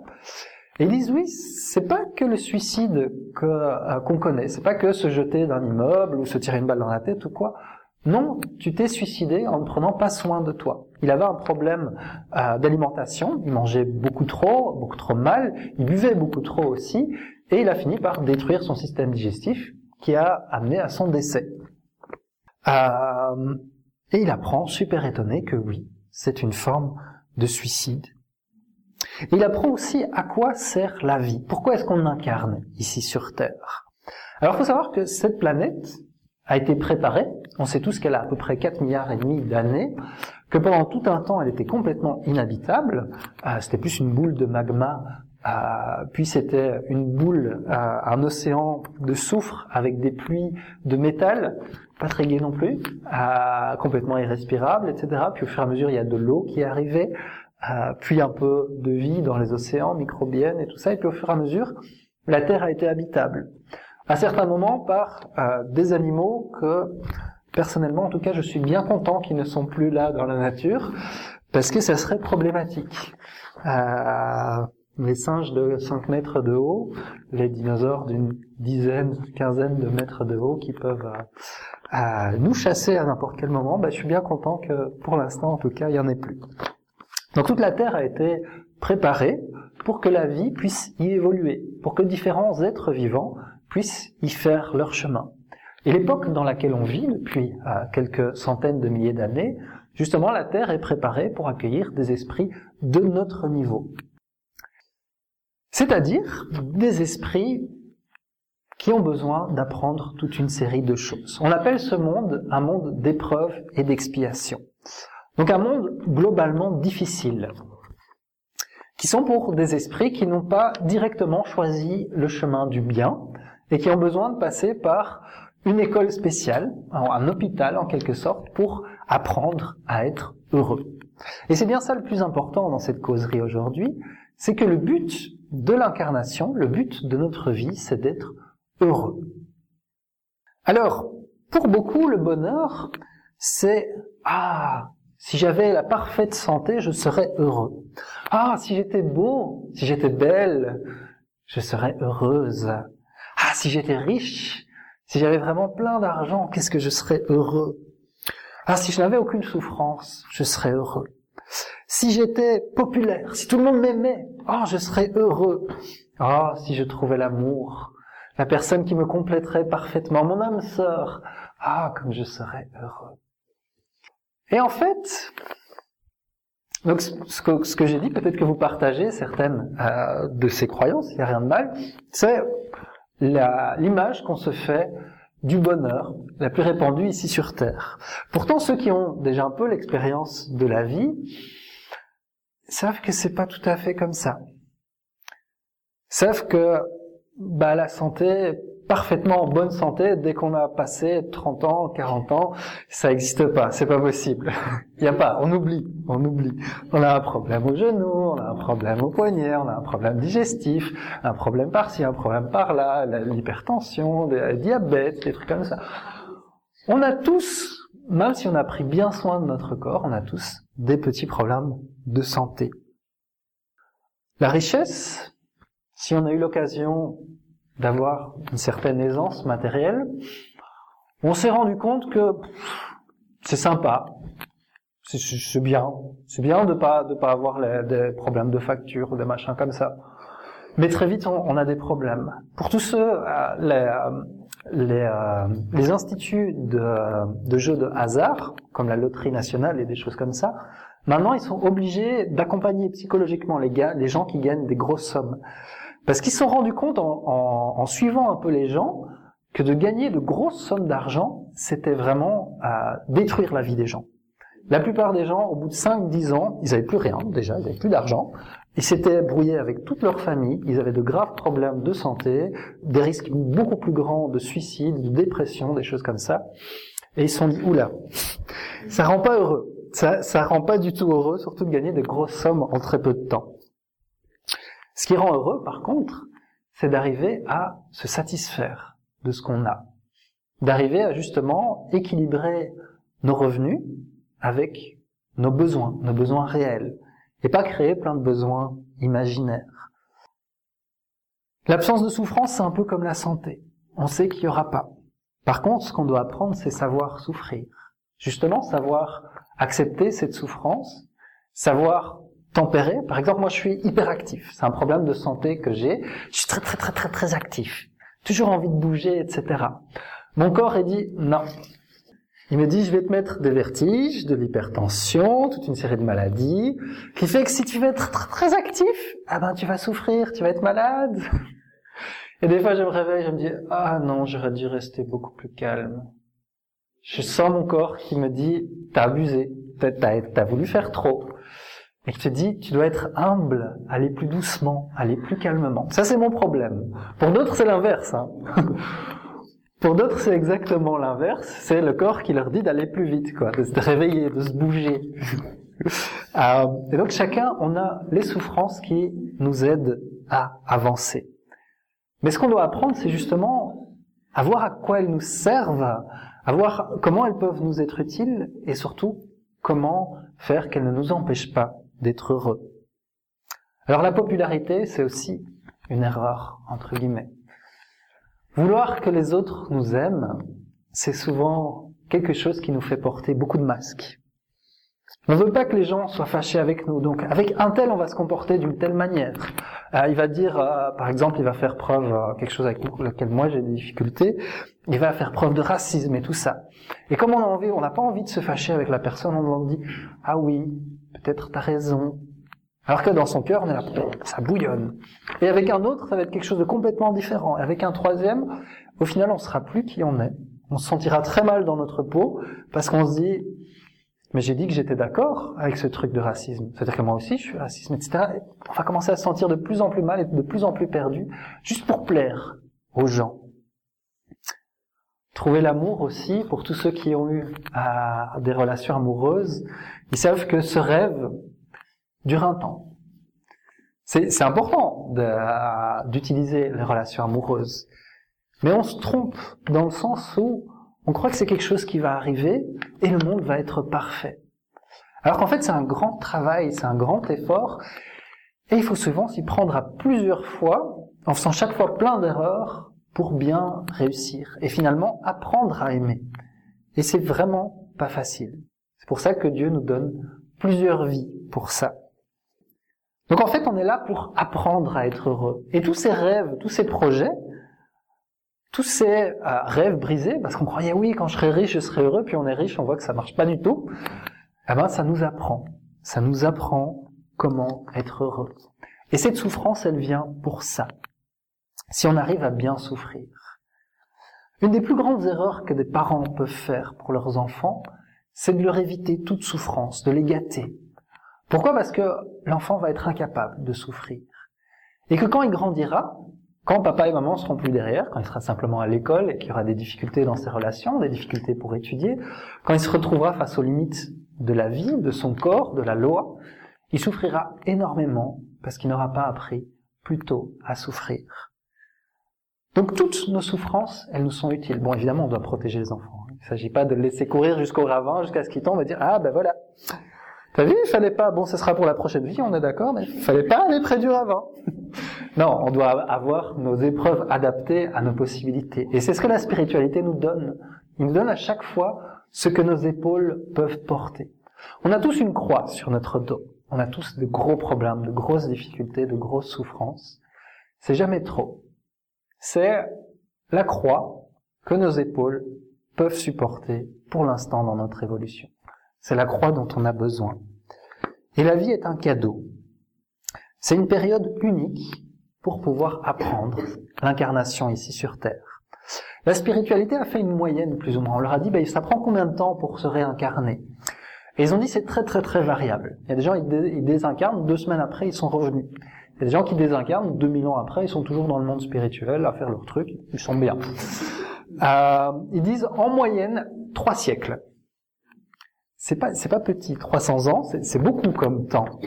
Et ils disent oui, c'est pas que le suicide euh, qu'on connaît, c'est pas que se jeter d'un immeuble ou se tirer une balle dans la tête ou quoi. Non, tu t'es suicidé en ne prenant pas soin de toi. Il avait un problème euh, d'alimentation, il mangeait beaucoup trop, beaucoup trop mal, il buvait beaucoup trop aussi, et il a fini par détruire son système digestif, qui a amené à son décès. Euh, et il apprend, super étonné, que oui, c'est une forme de suicide. il apprend aussi à quoi sert la vie. Pourquoi est-ce qu'on incarne ici sur Terre? Alors il faut savoir que cette planète, a été préparée. On sait tous qu'elle a à peu près 4 milliards et demi d'années, que pendant tout un temps elle était complètement inhabitable. Euh, c'était plus une boule de magma, euh, puis c'était une boule, euh, un océan de soufre avec des pluies de métal, pas très gai non plus, complètement irrespirable, etc. Puis au fur et à mesure il y a de l'eau qui arrivée, puis un peu de vie dans les océans, microbienne et tout ça, et puis au fur et à mesure la Terre a été habitable. À certains moments par des animaux que personnellement en tout cas je suis bien content qu'ils ne sont plus là dans la nature parce que ça serait problématique. Euh, les singes de 5 mètres de haut, les dinosaures d'une dizaine, quinzaine de mètres de haut qui peuvent euh, nous chasser à n'importe quel moment, bah, je suis bien content que pour l'instant en tout cas il n'y en ait plus. Donc toute la Terre a été préparée pour que la vie puisse y évoluer, pour que différents êtres vivants puissent y faire leur chemin. Et l'époque dans laquelle on vit depuis euh, quelques centaines de milliers d'années, justement la Terre est préparée pour accueillir des esprits de notre niveau. C'est-à-dire des esprits qui ont besoin d'apprendre toute une série de choses. On appelle ce monde un monde d'épreuves et d'expiation. Donc un monde globalement difficile, qui sont pour des esprits qui n'ont pas directement choisi le chemin du bien, et qui ont besoin de passer par une école spéciale, un hôpital en quelque sorte, pour apprendre à être heureux. Et c'est bien ça le plus important dans cette causerie aujourd'hui, c'est que le but de l'incarnation, le but de notre vie, c'est d'être heureux. Alors, pour beaucoup, le bonheur, c'est ah, si j'avais la parfaite santé, je serais heureux. Ah, si j'étais beau, si j'étais belle, je serais heureuse. Ah, si j'étais riche, si j'avais vraiment plein d'argent, qu'est-ce que je serais heureux? Ah, si je n'avais aucune souffrance, je serais heureux. Si j'étais populaire, si tout le monde m'aimait, ah, je serais heureux. Ah, si je trouvais l'amour, la personne qui me compléterait parfaitement, mon âme sœur, ah, comme je serais heureux. Et en fait, donc ce que, ce que j'ai dit, peut-être que vous partagez certaines euh, de ces croyances, il n'y a rien de mal, c'est l'image qu'on se fait du bonheur, la plus répandue ici sur Terre. Pourtant, ceux qui ont déjà un peu l'expérience de la vie savent que c'est pas tout à fait comme ça. Savent que bah, la santé parfaitement en bonne santé dès qu'on a passé 30 ans, 40 ans. Ça n'existe pas, c'est pas possible. Il n'y a pas, on oublie, on oublie. On a un problème au genou, on a un problème au poignet, on a un problème digestif, un problème par-ci, un problème par-là, l'hypertension, le diabète, des trucs comme ça. On a tous, même si on a pris bien soin de notre corps, on a tous des petits problèmes de santé. La richesse, si on a eu l'occasion d'avoir une certaine aisance matérielle, on s'est rendu compte que c'est sympa, c'est bien, c'est bien de pas de pas avoir des problèmes de facture des machins comme ça. Mais très vite, on, a des problèmes. Pour tous ceux, euh, les, euh, les, euh, les instituts de, de jeux de hasard, comme la loterie nationale et des choses comme ça, maintenant ils sont obligés d'accompagner psychologiquement les, gars, les gens qui gagnent des grosses sommes. Parce qu'ils se sont rendus compte en, suivant un peu les gens que de gagner de grosses sommes d'argent, c'était vraiment à détruire la vie des gens. La plupart des gens, au bout de 5-10 ans, ils n'avaient plus rien déjà, ils n'avaient plus d'argent. Ils s'étaient brouillés avec toute leur famille, ils avaient de graves problèmes de santé, des risques beaucoup plus grands de suicide, de dépression, des choses comme ça. Et ils se sont dit, oula, ça rend pas heureux. Ça, ça rend pas du tout heureux, surtout de gagner de grosses sommes en très peu de temps. Ce qui rend heureux, par contre, c'est d'arriver à se satisfaire de ce qu'on a. D'arriver à justement équilibrer nos revenus avec nos besoins, nos besoins réels, et pas créer plein de besoins imaginaires. L'absence de souffrance, c'est un peu comme la santé. On sait qu'il n'y aura pas. Par contre, ce qu'on doit apprendre, c'est savoir souffrir. Justement, savoir accepter cette souffrance, savoir tempérer. Par exemple, moi, je suis hyperactif. C'est un problème de santé que j'ai. Je suis très, très, très, très, très actif. Toujours envie de bouger, etc. Mon corps est dit, non, il me dit, je vais te mettre des vertiges, de l'hypertension, toute une série de maladies, qui fait que si tu veux être très, très actif, ah ben tu vas souffrir, tu vas être malade. Et des fois, je me réveille, je me dis, ah non, j'aurais dû rester beaucoup plus calme. Je sens mon corps qui me dit, t'as abusé, t'as, as voulu faire trop. Et qui te dit, tu dois être humble, aller plus doucement, aller plus calmement. Ça, c'est mon problème. Pour d'autres, c'est l'inverse. Hein. Pour d'autres, c'est exactement l'inverse. C'est le corps qui leur dit d'aller plus vite, quoi, de se réveiller, de se bouger. euh, et donc chacun, on a les souffrances qui nous aident à avancer. Mais ce qu'on doit apprendre, c'est justement à voir à quoi elles nous servent, à voir comment elles peuvent nous être utiles, et surtout comment faire qu'elles ne nous empêchent pas d'être heureux. Alors la popularité, c'est aussi une erreur, entre guillemets. Vouloir que les autres nous aiment, c'est souvent quelque chose qui nous fait porter beaucoup de masques. On ne veut pas que les gens soient fâchés avec nous. Donc, avec un tel, on va se comporter d'une telle manière. Euh, il va dire, euh, par exemple, il va faire preuve euh, quelque chose avec lequel moi j'ai des difficultés. Il va faire preuve de racisme et tout ça. Et comme on a envie, on n'a pas envie de se fâcher avec la personne, on dit, ah oui, peut-être t'as raison, alors que dans son cœur, on est là, ça bouillonne. Et avec un autre, ça va être quelque chose de complètement différent. Et avec un troisième, au final, on sera plus qui on est. On se sentira très mal dans notre peau parce qu'on se dit, mais j'ai dit que j'étais d'accord avec ce truc de racisme. C'est-à-dire que moi aussi, je suis raciste, etc. Et on va commencer à se sentir de plus en plus mal et de plus en plus perdu, juste pour plaire aux gens. Trouver l'amour aussi, pour tous ceux qui ont eu euh, des relations amoureuses, ils savent que ce rêve, dure un temps. C'est important d'utiliser les relations amoureuses. Mais on se trompe dans le sens où on croit que c'est quelque chose qui va arriver et le monde va être parfait. Alors qu'en fait c'est un grand travail, c'est un grand effort et il faut souvent s'y prendre à plusieurs fois en faisant chaque fois plein d'erreurs pour bien réussir et finalement apprendre à aimer. Et c'est vraiment pas facile. C'est pour ça que Dieu nous donne plusieurs vies pour ça. Donc en fait, on est là pour apprendre à être heureux. Et tous ces rêves, tous ces projets, tous ces euh, rêves brisés, parce qu'on croyait oui, quand je serai riche, je serai heureux, puis on est riche, on voit que ça marche pas du tout. Eh ben, ça nous apprend. Ça nous apprend comment être heureux. Et cette souffrance, elle vient pour ça. Si on arrive à bien souffrir. Une des plus grandes erreurs que des parents peuvent faire pour leurs enfants, c'est de leur éviter toute souffrance, de les gâter, pourquoi? Parce que l'enfant va être incapable de souffrir. Et que quand il grandira, quand papa et maman seront plus derrière, quand il sera simplement à l'école et qu'il y aura des difficultés dans ses relations, des difficultés pour étudier, quand il se retrouvera face aux limites de la vie, de son corps, de la loi, il souffrira énormément parce qu'il n'aura pas appris plus tôt à souffrir. Donc toutes nos souffrances, elles nous sont utiles. Bon, évidemment, on doit protéger les enfants. Il ne s'agit pas de le laisser courir jusqu'au ravin, jusqu'à ce qu'il tombe et dire ah ben voilà. T'as vu, il fallait pas. Bon, ce sera pour la prochaine vie, on est d'accord, mais il fallait pas aller près du ravin. non, on doit avoir nos épreuves adaptées à nos possibilités. Et c'est ce que la spiritualité nous donne. Il nous donne à chaque fois ce que nos épaules peuvent porter. On a tous une croix sur notre dos. On a tous de gros problèmes, de grosses difficultés, de grosses souffrances. C'est jamais trop. C'est la croix que nos épaules peuvent supporter pour l'instant dans notre évolution. C'est la croix dont on a besoin. Et la vie est un cadeau. C'est une période unique pour pouvoir apprendre l'incarnation ici sur Terre. La spiritualité a fait une moyenne plus ou moins. On leur a dit, ben, ça prend combien de temps pour se réincarner? Et ils ont dit, c'est très très très variable. Il y a des gens, ils, désincarnent, deux semaines après, ils sont revenus. Des gens qui désincarnent, 2000 ans après, ils sont toujours dans le monde spirituel à faire leur truc, ils sont bien. Euh, ils disent en moyenne trois siècles. C'est pas c'est pas petit, 300 ans, c'est beaucoup comme temps.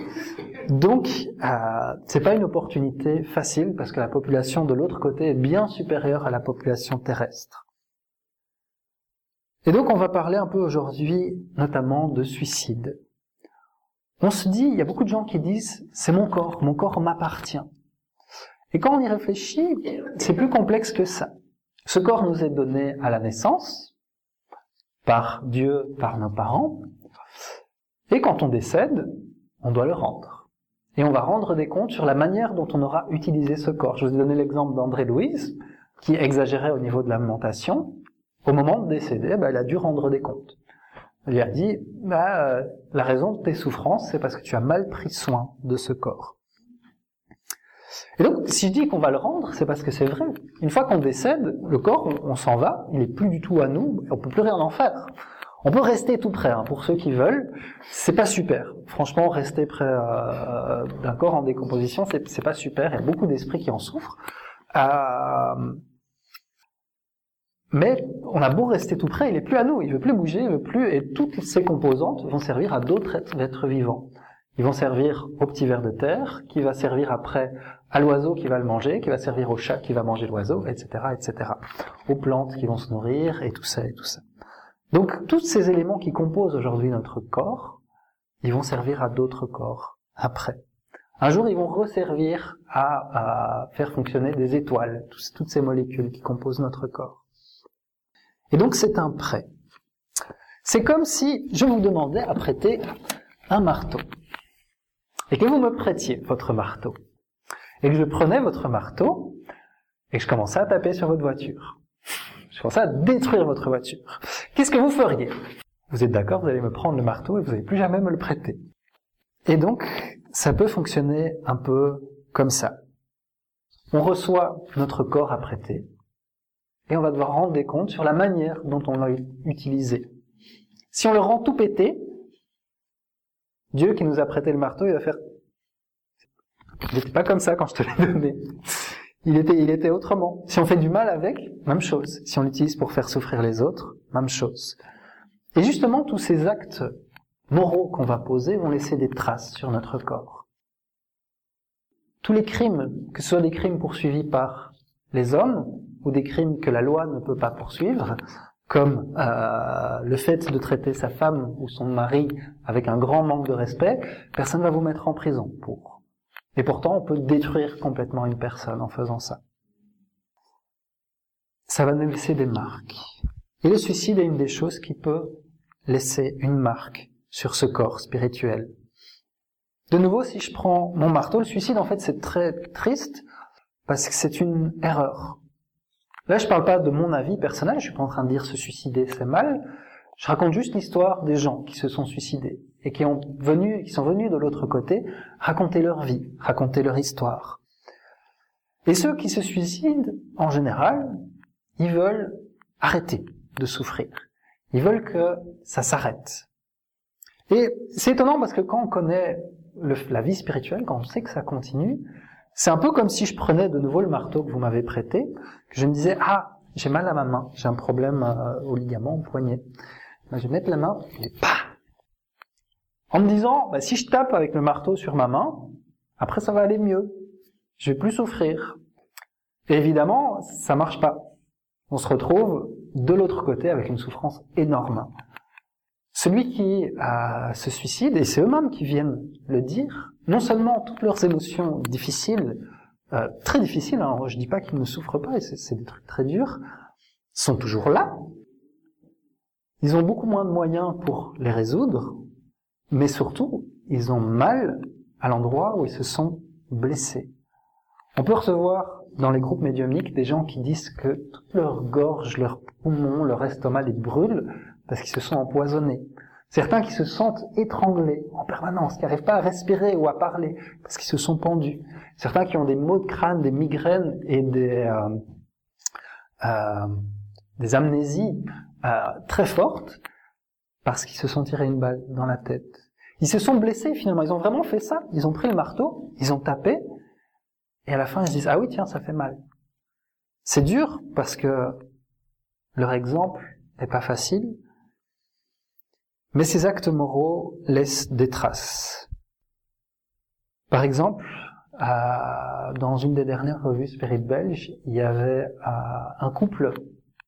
Donc euh, c'est pas une opportunité facile parce que la population de l'autre côté est bien supérieure à la population terrestre. Et donc on va parler un peu aujourd'hui notamment de suicide. On se dit, il y a beaucoup de gens qui disent c'est mon corps, mon corps m'appartient. Et quand on y réfléchit, c'est plus complexe que ça. Ce corps nous est donné à la naissance, par Dieu, par nos parents, et quand on décède, on doit le rendre. Et on va rendre des comptes sur la manière dont on aura utilisé ce corps. Je vous ai donné l'exemple d'André Louise, qui exagérait au niveau de l'alimentation. Au moment de décéder, bah, il a dû rendre des comptes. Il lui a dit, bah, euh, la raison de tes souffrances, c'est parce que tu as mal pris soin de ce corps. Et donc, si je dis qu'on va le rendre, c'est parce que c'est vrai. Une fois qu'on décède, le corps, on, s'en va, il est plus du tout à nous, on peut plus rien en faire. On peut rester tout près, hein, pour ceux qui veulent. C'est pas super. Franchement, rester près euh, d'un corps en décomposition, c'est pas super. Il y a beaucoup d'esprits qui en souffrent. Euh, mais on a beau rester tout près, il est plus à nous, il veut plus bouger, il veut plus, et toutes ces composantes vont servir à d'autres êtres vivants. Ils vont servir au petit ver de terre, qui va servir après à l'oiseau qui va le manger, qui va servir au chat qui va manger l'oiseau, etc., etc. Aux plantes qui vont se nourrir, et tout ça, et tout ça. Donc, tous ces éléments qui composent aujourd'hui notre corps, ils vont servir à d'autres corps après. Un jour, ils vont resservir à, à faire fonctionner des étoiles, toutes ces molécules qui composent notre corps. Et donc, c'est un prêt. C'est comme si je vous demandais à prêter un marteau et que vous me prêtiez votre marteau, et que je prenais votre marteau, et que je commençais à taper sur votre voiture. Je commençais à détruire votre voiture. Qu'est-ce que vous feriez? Vous êtes d'accord, vous allez me prendre le marteau et vous n'allez plus jamais me le prêter. Et donc, ça peut fonctionner un peu comme ça. On reçoit notre corps à prêter, et on va devoir rendre des comptes sur la manière dont on l'a utilisé. Si on le rend tout pété, Dieu qui nous a prêté le marteau, il va faire. Il n'était pas comme ça quand je te l'ai donné. Il était, il était autrement. Si on fait du mal avec, même chose. Si on l'utilise pour faire souffrir les autres, même chose. Et justement, tous ces actes moraux qu'on va poser vont laisser des traces sur notre corps. Tous les crimes, que ce soit des crimes poursuivis par les hommes des crimes que la loi ne peut pas poursuivre, comme euh, le fait de traiter sa femme ou son mari avec un grand manque de respect, personne ne va vous mettre en prison pour. Et pourtant, on peut détruire complètement une personne en faisant ça. Ça va nous laisser des marques. Et le suicide est une des choses qui peut laisser une marque sur ce corps spirituel. De nouveau, si je prends mon marteau, le suicide, en fait, c'est très triste parce que c'est une erreur. Là, je parle pas de mon avis personnel, je suis pas en train de dire se suicider c'est mal. Je raconte juste l'histoire des gens qui se sont suicidés et qui sont venus de l'autre côté raconter leur vie, raconter leur histoire. Et ceux qui se suicident, en général, ils veulent arrêter de souffrir. Ils veulent que ça s'arrête. Et c'est étonnant parce que quand on connaît la vie spirituelle, quand on sait que ça continue, C'est un peu comme si je prenais de nouveau le marteau que vous m'avez prêté, que je me disais, ah, j'ai mal à ma main, j'ai un problème euh, au ligament, au poignet. Ben, je vais mettre la main, et pas. En me disant, bah, si je tape avec le marteau sur ma main, après ça va aller mieux. Je vais plus souffrir. Évidemment, ça marche pas. On se retrouve de l'autre côté avec une souffrance énorme. Celui qui euh, se suicide, et c'est eux-mêmes qui viennent le dire, non seulement toutes leurs émotions difficiles, euh, très difficiles, hein, je dis pas qu'ils ne souffrent pas, et c'est des trucs très durs, sont toujours là. Ils ont beaucoup moins de moyens pour les résoudre, mais surtout, ils ont mal à l'endroit où ils se sont blessés. On peut recevoir dans les groupes médiumniques des gens qui disent que toute leur gorge, leur poumon, leur estomac les brûle parce qu'ils se sont empoisonnés. Certains qui se sentent étranglés en permanence, qui n'arrivent pas à respirer ou à parler parce qu'ils se sont pendus. Certains qui ont des maux de crâne, des migraines et des, euh, euh, des amnésies euh, très fortes parce qu'ils se sont tirés une balle dans la tête. Ils se sont blessés finalement, ils ont vraiment fait ça. Ils ont pris le marteau, ils ont tapé, et à la fin ils se disent ah oui tiens ça fait mal. C'est dur parce que leur exemple n'est pas facile, mais ces actes moraux laissent des traces. Par exemple, dans une des dernières revues Spirit belge, il y avait euh, un couple,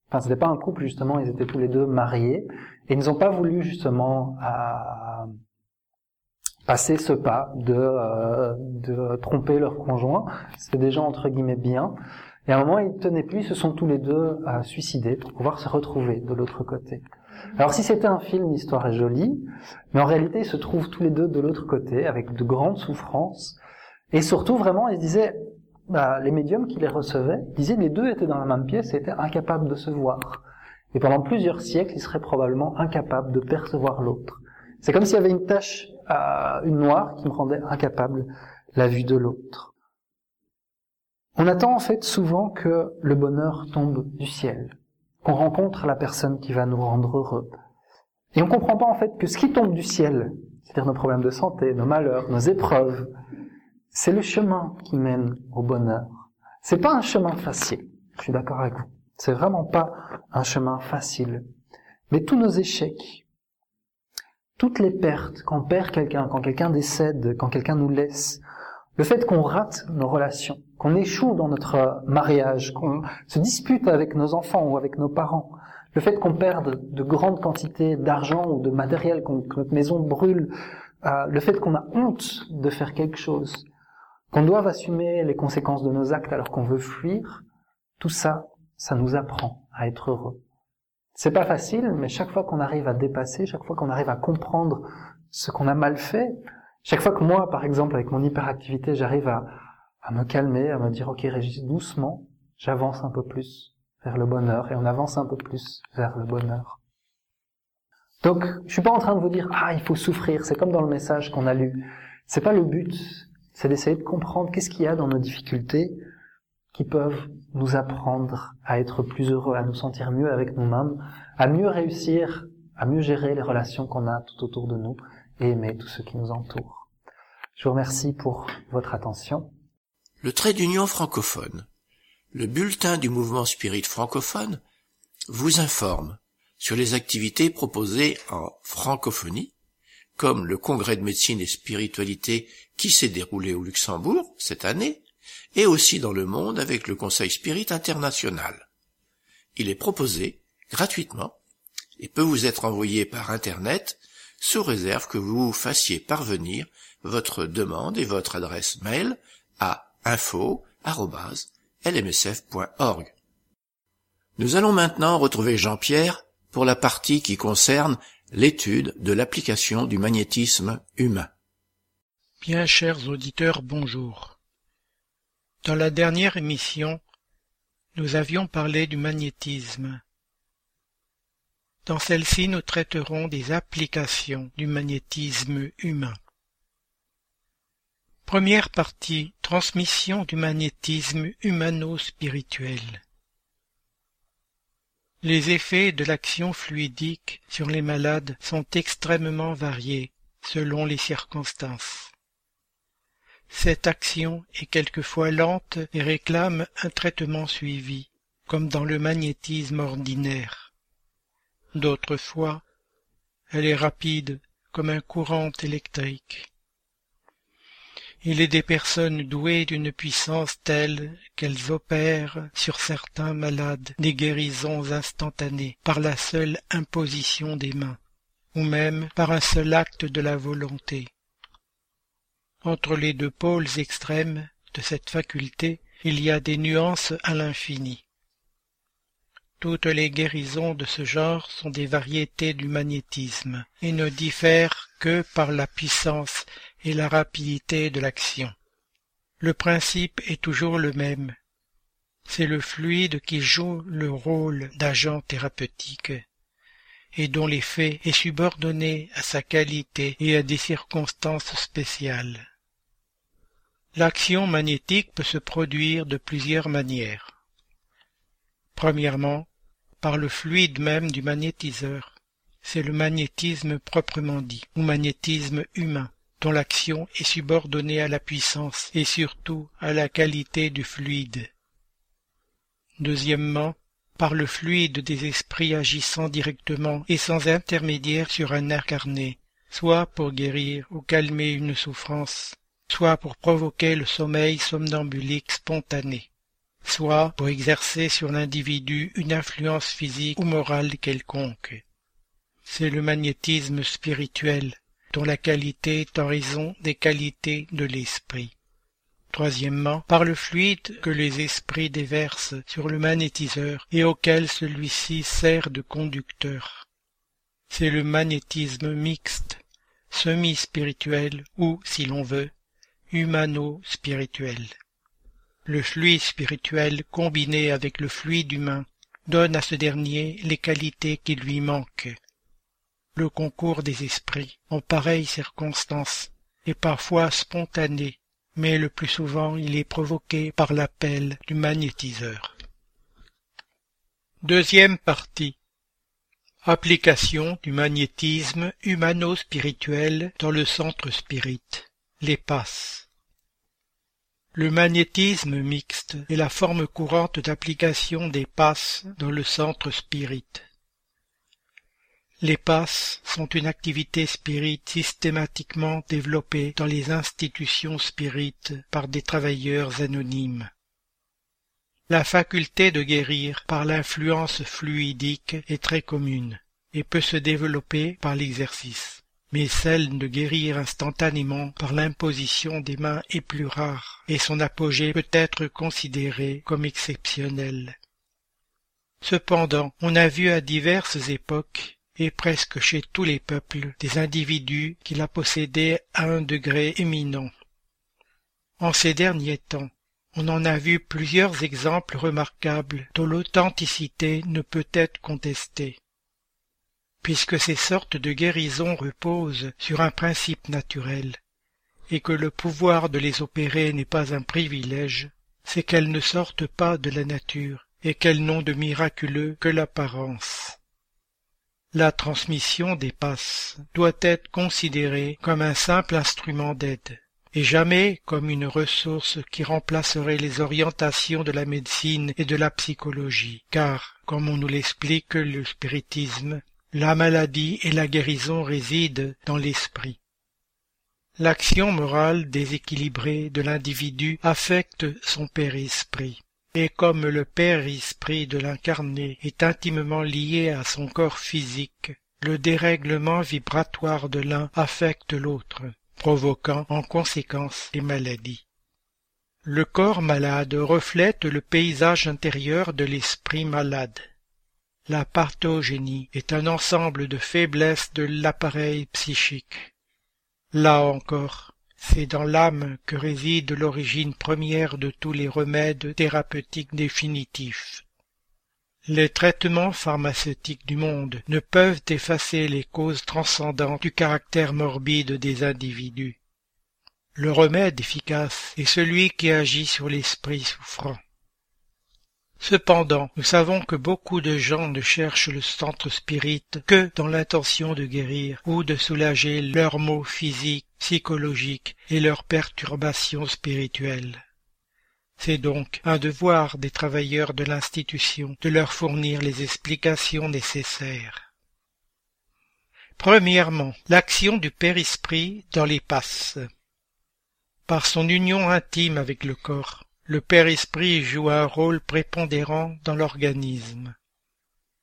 enfin c'était pas un couple justement, ils étaient tous les deux mariés, et ils n'ont pas voulu justement euh, passer ce pas de, euh, de tromper leur conjoint. C'était gens entre guillemets bien. Et à un moment, ils tenaient plus, ils se sont tous les deux suicidés pour pouvoir se retrouver de l'autre côté. Alors si c'était un film, l'histoire est jolie, mais en réalité ils se trouvent tous les deux de l'autre côté, avec de grandes souffrances, et surtout vraiment ils disaient, bah, les médiums qui les recevaient disaient les deux étaient dans la même pièce et étaient incapables de se voir. Et pendant plusieurs siècles, ils seraient probablement incapables de percevoir l'autre. C'est comme s'il y avait une tache, une noire, qui me rendait incapable la vue de l'autre. On attend en fait souvent que le bonheur tombe du ciel qu'on rencontre la personne qui va nous rendre heureux. Et on comprend pas en fait que ce qui tombe du ciel, c'est-à-dire nos problèmes de santé, nos malheurs, nos épreuves, c'est le chemin qui mène au bonheur. C'est pas un chemin facile. Je suis d'accord avec vous. C'est vraiment pas un chemin facile. Mais tous nos échecs, toutes les pertes, quand on perd quelqu'un, quand quelqu'un décède, quand quelqu'un nous laisse, le fait qu'on rate nos relations, qu'on échoue dans notre mariage, qu'on se dispute avec nos enfants ou avec nos parents, le fait qu'on perde de grandes quantités d'argent ou de matériel, que notre maison brûle, euh, le fait qu'on a honte de faire quelque chose, qu'on doive assumer les conséquences de nos actes alors qu'on veut fuir, tout ça, ça nous apprend à être heureux. C'est pas facile, mais chaque fois qu'on arrive à dépasser, chaque fois qu'on arrive à comprendre ce qu'on a mal fait, chaque fois que moi, par exemple, avec mon hyperactivité, j'arrive à, à me calmer, à me dire, ok Régis, doucement, j'avance un peu plus vers le bonheur, et on avance un peu plus vers le bonheur. Donc, je suis pas en train de vous dire, ah, il faut souffrir, c'est comme dans le message qu'on a lu. C'est pas le but, c'est d'essayer de comprendre qu'est-ce qu'il y a dans nos difficultés qui peuvent nous apprendre à être plus heureux, à nous sentir mieux avec nous-mêmes, à mieux réussir, à mieux gérer les relations qu'on a tout autour de nous, et aimer tous ceux qui nous entourent. Je vous remercie pour votre attention. Le trait d'union francophone, le bulletin du mouvement spirit francophone, vous informe sur les activités proposées en francophonie, comme le congrès de médecine et spiritualité qui s'est déroulé au Luxembourg cette année, et aussi dans le monde avec le Conseil Spirit International. Il est proposé gratuitement et peut vous être envoyé par Internet sous réserve que vous fassiez parvenir votre demande et votre adresse mail à info.lmsf.org. Nous allons maintenant retrouver Jean-Pierre pour la partie qui concerne l'étude de l'application du magnétisme humain. Bien chers auditeurs, bonjour. Dans la dernière émission, nous avions parlé du magnétisme dans celle-ci, nous traiterons des applications du magnétisme humain. Première partie. Transmission du magnétisme humano-spirituel. Les effets de l'action fluidique sur les malades sont extrêmement variés selon les circonstances. Cette action est quelquefois lente et réclame un traitement suivi, comme dans le magnétisme ordinaire. D'autres fois, elle est rapide comme un courant électrique. Il est des personnes douées d'une puissance telle qu'elles opèrent sur certains malades des guérisons instantanées par la seule imposition des mains, ou même par un seul acte de la volonté. Entre les deux pôles extrêmes de cette faculté, il y a des nuances à l'infini. Toutes les guérisons de ce genre sont des variétés du magnétisme et ne diffèrent que par la puissance et la rapidité de l'action. Le principe est toujours le même. C'est le fluide qui joue le rôle d'agent thérapeutique et dont l'effet est subordonné à sa qualité et à des circonstances spéciales. L'action magnétique peut se produire de plusieurs manières. Premièrement, par le fluide même du magnétiseur. C'est le magnétisme proprement dit, ou magnétisme humain, dont l'action est subordonnée à la puissance et surtout à la qualité du fluide. Deuxièmement, par le fluide des esprits agissant directement et sans intermédiaire sur un incarné, soit pour guérir ou calmer une souffrance, soit pour provoquer le sommeil somnambulique spontané, soit pour exercer sur l'individu une influence physique ou morale quelconque. C'est le magnétisme spirituel, dont la qualité est en raison des qualités de l'esprit. Troisièmement, par le fluide que les esprits déversent sur le magnétiseur et auquel celui-ci sert de conducteur. C'est le magnétisme mixte, semi-spirituel ou, si l'on veut, humano-spirituel. Le fluide spirituel combiné avec le fluide humain donne à ce dernier les qualités qui lui manquent. Le concours des esprits en pareilles circonstances est parfois spontané, mais le plus souvent il est provoqué par l'appel du magnétiseur. Deuxième partie. Application du magnétisme humano-spirituel dans le centre spirit les passes. Le magnétisme mixte est la forme courante d'application des passes dans le centre spirit. Les passes sont une activité spirit systématiquement développée dans les institutions spirites par des travailleurs anonymes. La faculté de guérir par l'influence fluidique est très commune et peut se développer par l'exercice mais celle de guérir instantanément par l'imposition des mains est plus rare, et son apogée peut être considéré comme exceptionnel. Cependant, on a vu à diverses époques, et presque chez tous les peuples, des individus qui la possédaient à un degré éminent. En ces derniers temps, on en a vu plusieurs exemples remarquables dont l'authenticité ne peut être contestée puisque ces sortes de guérisons reposent sur un principe naturel, et que le pouvoir de les opérer n'est pas un privilège, c'est qu'elles ne sortent pas de la nature, et qu'elles n'ont de miraculeux que l'apparence. La transmission des passes doit être considérée comme un simple instrument d'aide, et jamais comme une ressource qui remplacerait les orientations de la médecine et de la psychologie, car, comme on nous l'explique le spiritisme, la maladie et la guérison résident dans l'esprit. L'action morale déséquilibrée de l'individu affecte son père-esprit. Et comme le père-esprit de l'incarné est intimement lié à son corps physique, le dérèglement vibratoire de l'un affecte l'autre, provoquant en conséquence les maladies. Le corps malade reflète le paysage intérieur de l'esprit malade. La parthogénie est un ensemble de faiblesses de l'appareil psychique. Là encore, c'est dans l'âme que réside l'origine première de tous les remèdes thérapeutiques définitifs. Les traitements pharmaceutiques du monde ne peuvent effacer les causes transcendantes du caractère morbide des individus. Le remède efficace est celui qui agit sur l'esprit souffrant. Cependant, nous savons que beaucoup de gens ne cherchent le centre spirit que dans l'intention de guérir ou de soulager leurs maux physiques, psychologiques et leurs perturbations spirituelles. C'est donc un devoir des travailleurs de l'institution de leur fournir les explications nécessaires. Premièrement, l'action du Père-Esprit dans les passes. Par son union intime avec le corps, le Père-Esprit joue un rôle prépondérant dans l'organisme.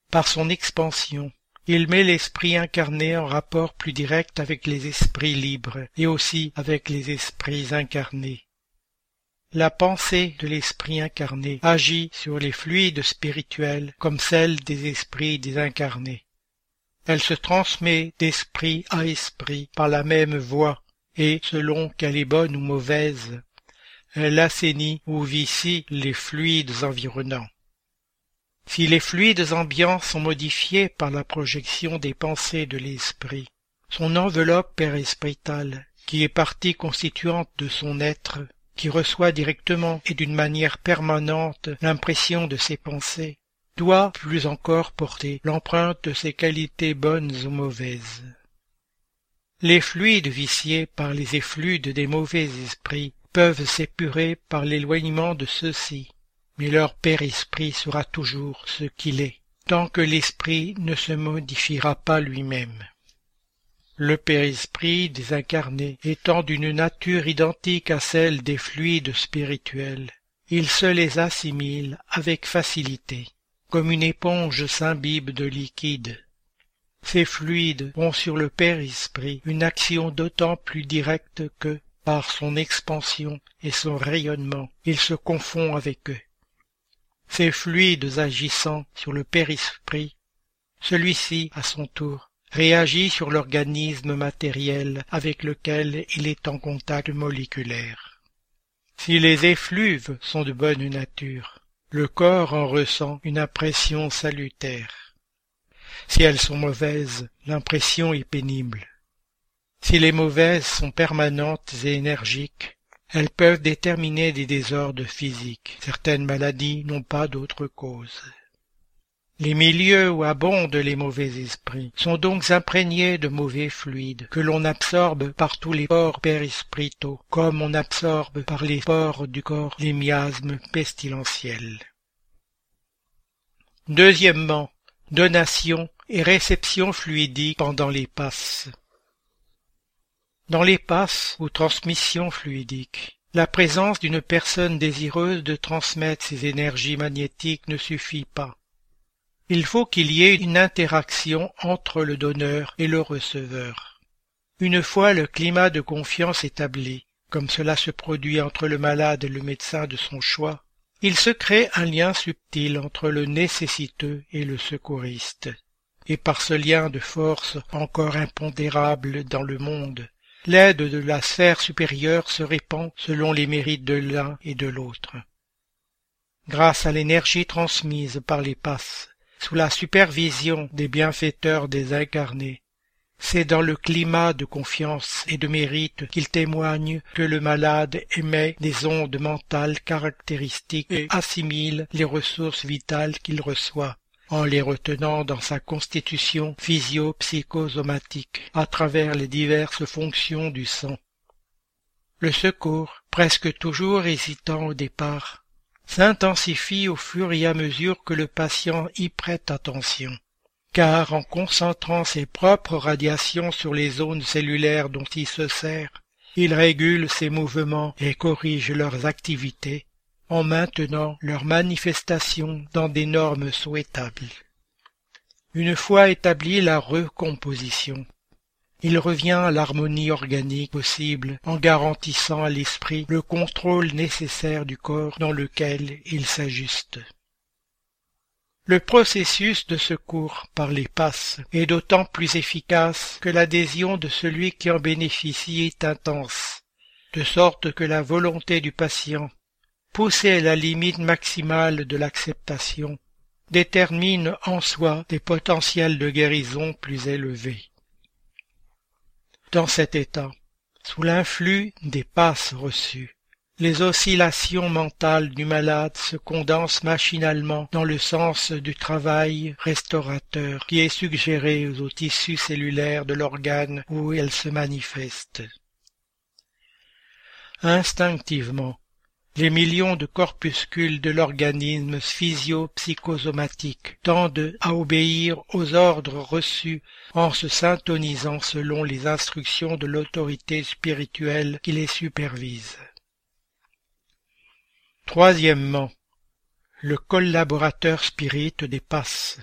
Par son expansion, il met l'esprit incarné en rapport plus direct avec les esprits libres et aussi avec les esprits incarnés. La pensée de l'esprit incarné agit sur les fluides spirituels comme celle des esprits désincarnés. Elle se transmet d'esprit à esprit par la même voie, et selon qu'elle est bonne ou mauvaise, elle assainit ou vicie les fluides environnants. Si les fluides ambiants sont modifiés par la projection des pensées de l'esprit, son enveloppe périspritale, qui est partie constituante de son être, qui reçoit directement et d'une manière permanente l'impression de ses pensées, doit plus encore porter l'empreinte de ses qualités bonnes ou mauvaises. Les fluides viciés par les effluves des mauvais esprits peuvent s'épurer par l'éloignement de ceux-ci, mais leur père esprit sera toujours ce qu'il est, tant que l'esprit ne se modifiera pas lui-même le père-esprit désincarné étant d'une nature identique à celle des fluides spirituels, il se les assimile avec facilité, comme une éponge s'imbibe de liquide. Ces fluides ont sur le père-esprit une action d'autant plus directe que, par son expansion et son rayonnement, il se confond avec eux. Ces fluides agissant sur le père-esprit, celui-ci, à son tour, réagit sur l'organisme matériel avec lequel il est en contact moléculaire. Si les effluves sont de bonne nature, le corps en ressent une impression salutaire. Si elles sont mauvaises, l'impression est pénible. Si les mauvaises sont permanentes et énergiques, elles peuvent déterminer des désordres physiques. Certaines maladies n'ont pas d'autre cause. Les milieux où abondent les mauvais esprits sont donc imprégnés de mauvais fluides que l'on absorbe par tous les pores périspritaux, comme on absorbe par les pores du corps les miasmes pestilentiels. Deuxièmement, donation et réception fluidique pendant les passes. Dans les passes ou transmission fluidique, la présence d'une personne désireuse de transmettre ses énergies magnétiques ne suffit pas il faut qu'il y ait une interaction entre le donneur et le receveur. Une fois le climat de confiance établi, comme cela se produit entre le malade et le médecin de son choix, il se crée un lien subtil entre le nécessiteux et le secouriste. Et par ce lien de force encore impondérable dans le monde, l'aide de la sphère supérieure se répand selon les mérites de l'un et de l'autre. Grâce à l'énergie transmise par les passes, sous la supervision des bienfaiteurs désincarnés. C'est dans le climat de confiance et de mérite qu'il témoigne que le malade émet des ondes mentales caractéristiques et assimile les ressources vitales qu'il reçoit en les retenant dans sa constitution physio-psychosomatique à travers les diverses fonctions du sang. Le secours, presque toujours hésitant au départ, s'intensifie au fur et à mesure que le patient y prête attention. Car en concentrant ses propres radiations sur les zones cellulaires dont il se sert, il régule ses mouvements et corrige leurs activités en maintenant leurs manifestations dans des normes souhaitables. Une fois établie la recomposition, il revient à l'harmonie organique possible en garantissant à l'esprit le contrôle nécessaire du corps dans lequel il s'ajuste. Le processus de secours par les passes est d'autant plus efficace que l'adhésion de celui qui en bénéficie est intense, de sorte que la volonté du patient, poussée la limite maximale de l'acceptation, détermine en soi des potentiels de guérison plus élevés. Dans cet état, sous l'influx des passes reçues, les oscillations mentales du malade se condensent machinalement dans le sens du travail restaurateur qui est suggéré aux tissus cellulaires de l'organe où elles se manifestent. Instinctivement, les millions de corpuscules de l'organisme physio-psychosomatique tendent à obéir aux ordres reçus en se syntonisant selon les instructions de l'autorité spirituelle qui les supervise. Troisièmement, le collaborateur spirit dépasse.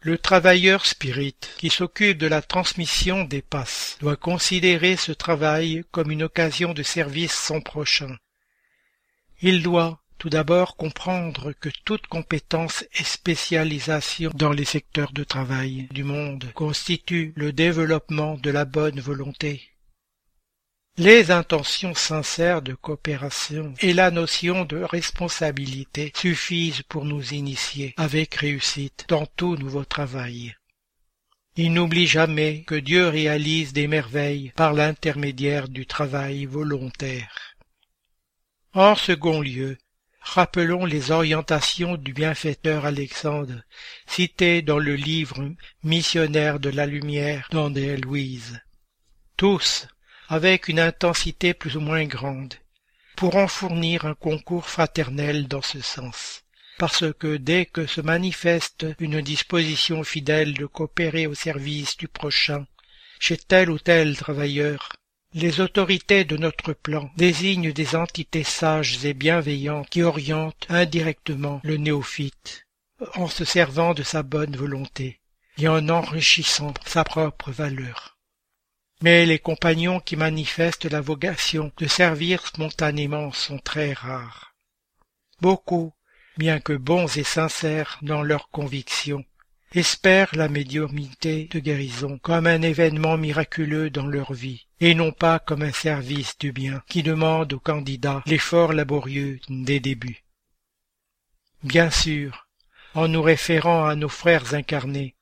Le travailleur spirit qui s'occupe de la transmission des passes doit considérer ce travail comme une occasion de service son prochain. Il doit tout d'abord comprendre que toute compétence et spécialisation dans les secteurs de travail du monde constitue le développement de la bonne volonté. Les intentions sincères de coopération et la notion de responsabilité suffisent pour nous initier avec réussite dans tout nouveau travail. Il n'oublie jamais que Dieu réalise des merveilles par l'intermédiaire du travail volontaire. En second lieu, rappelons les orientations du bienfaiteur Alexandre, citées dans le livre Missionnaire de la lumière d'André Louise. Tous, avec une intensité plus ou moins grande, pourront fournir un concours fraternel dans ce sens, parce que dès que se manifeste une disposition fidèle de coopérer au service du prochain, chez tel ou tel travailleur, les autorités de notre plan désignent des entités sages et bienveillantes qui orientent indirectement le néophyte, en se servant de sa bonne volonté et en enrichissant sa propre valeur. Mais les compagnons qui manifestent la vocation de servir spontanément sont très rares. Beaucoup, bien que bons et sincères dans leurs convictions, espèrent la médiumnité de guérison comme un événement miraculeux dans leur vie, et non pas comme un service du bien qui demande au candidat l'effort laborieux des débuts. Bien sûr, en nous référant à nos frères incarnés,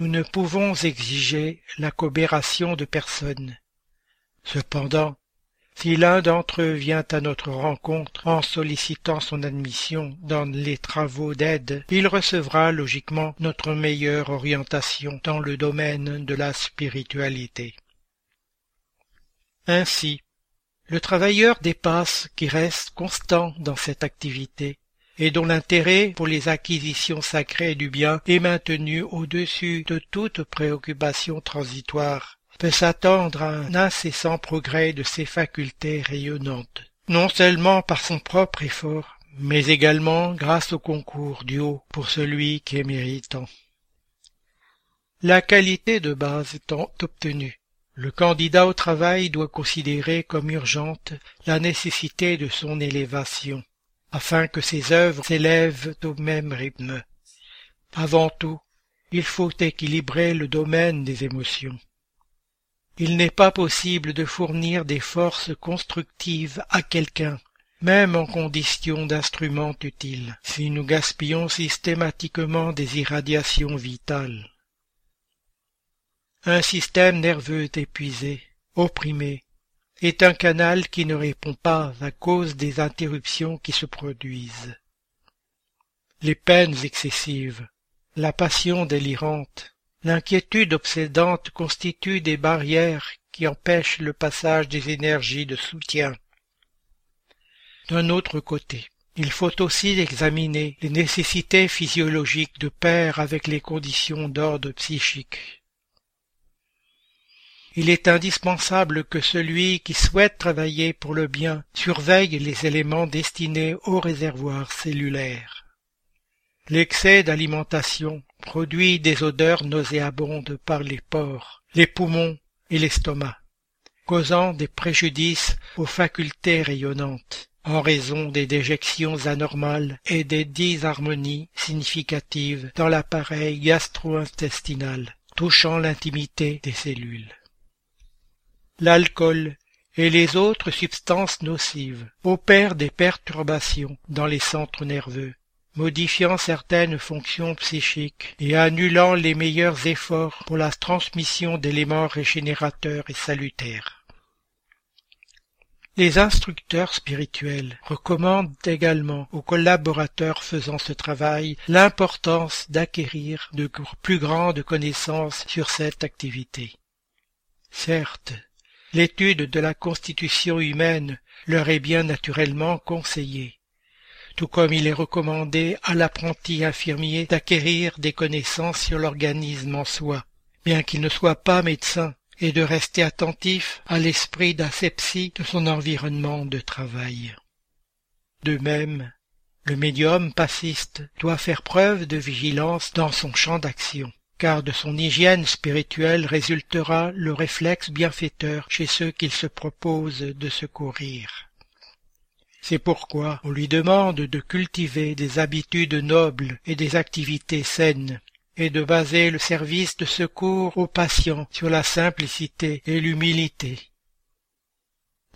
nous ne pouvons exiger la coopération de personne. Cependant, si l'un d'entre eux vient à notre rencontre en sollicitant son admission dans les travaux d'aide, il recevra logiquement notre meilleure orientation dans le domaine de la spiritualité. Ainsi, le travailleur dépasse qui reste constant dans cette activité et dont l'intérêt pour les acquisitions sacrées du bien est maintenu au-dessus de toute préoccupation transitoire, peut s'attendre à un incessant progrès de ses facultés rayonnantes, non seulement par son propre effort, mais également grâce au concours du haut pour celui qui est méritant. La qualité de base étant obtenue, le candidat au travail doit considérer comme urgente la nécessité de son élévation afin que ses œuvres s'élèvent au même rythme. Avant tout, il faut équilibrer le domaine des émotions. Il n'est pas possible de fournir des forces constructives à quelqu'un, même en condition d'instrument utile, si nous gaspillons systématiquement des irradiations vitales. Un système nerveux épuisé, opprimé, est un canal qui ne répond pas à cause des interruptions qui se produisent. Les peines excessives, la passion délirante, l'inquiétude obsédante constituent des barrières qui empêchent le passage des énergies de soutien. D'un autre côté, il faut aussi examiner les nécessités physiologiques de pair avec les conditions d'ordre psychique. Il est indispensable que celui qui souhaite travailler pour le bien surveille les éléments destinés au réservoir cellulaire. L'excès d'alimentation produit des odeurs nauséabondes par les pores, les poumons et l'estomac, causant des préjudices aux facultés rayonnantes en raison des déjections anormales et des disharmonies significatives dans l'appareil gastro-intestinal touchant l'intimité des cellules l'alcool et les autres substances nocives opèrent des perturbations dans les centres nerveux, modifiant certaines fonctions psychiques et annulant les meilleurs efforts pour la transmission d'éléments régénérateurs et salutaires. Les instructeurs spirituels recommandent également aux collaborateurs faisant ce travail l'importance d'acquérir de plus grandes connaissances sur cette activité. Certes, l'étude de la constitution humaine leur est bien naturellement conseillée, tout comme il est recommandé à l'apprenti infirmier d'acquérir des connaissances sur l'organisme en soi, bien qu'il ne soit pas médecin, et de rester attentif à l'esprit d'asepsie de son environnement de travail. De même, le médium passiste doit faire preuve de vigilance dans son champ d'action, car de son hygiène spirituelle résultera le réflexe bienfaiteur chez ceux qu'il se propose de secourir. C'est pourquoi on lui demande de cultiver des habitudes nobles et des activités saines, et de baser le service de secours aux patients sur la simplicité et l'humilité.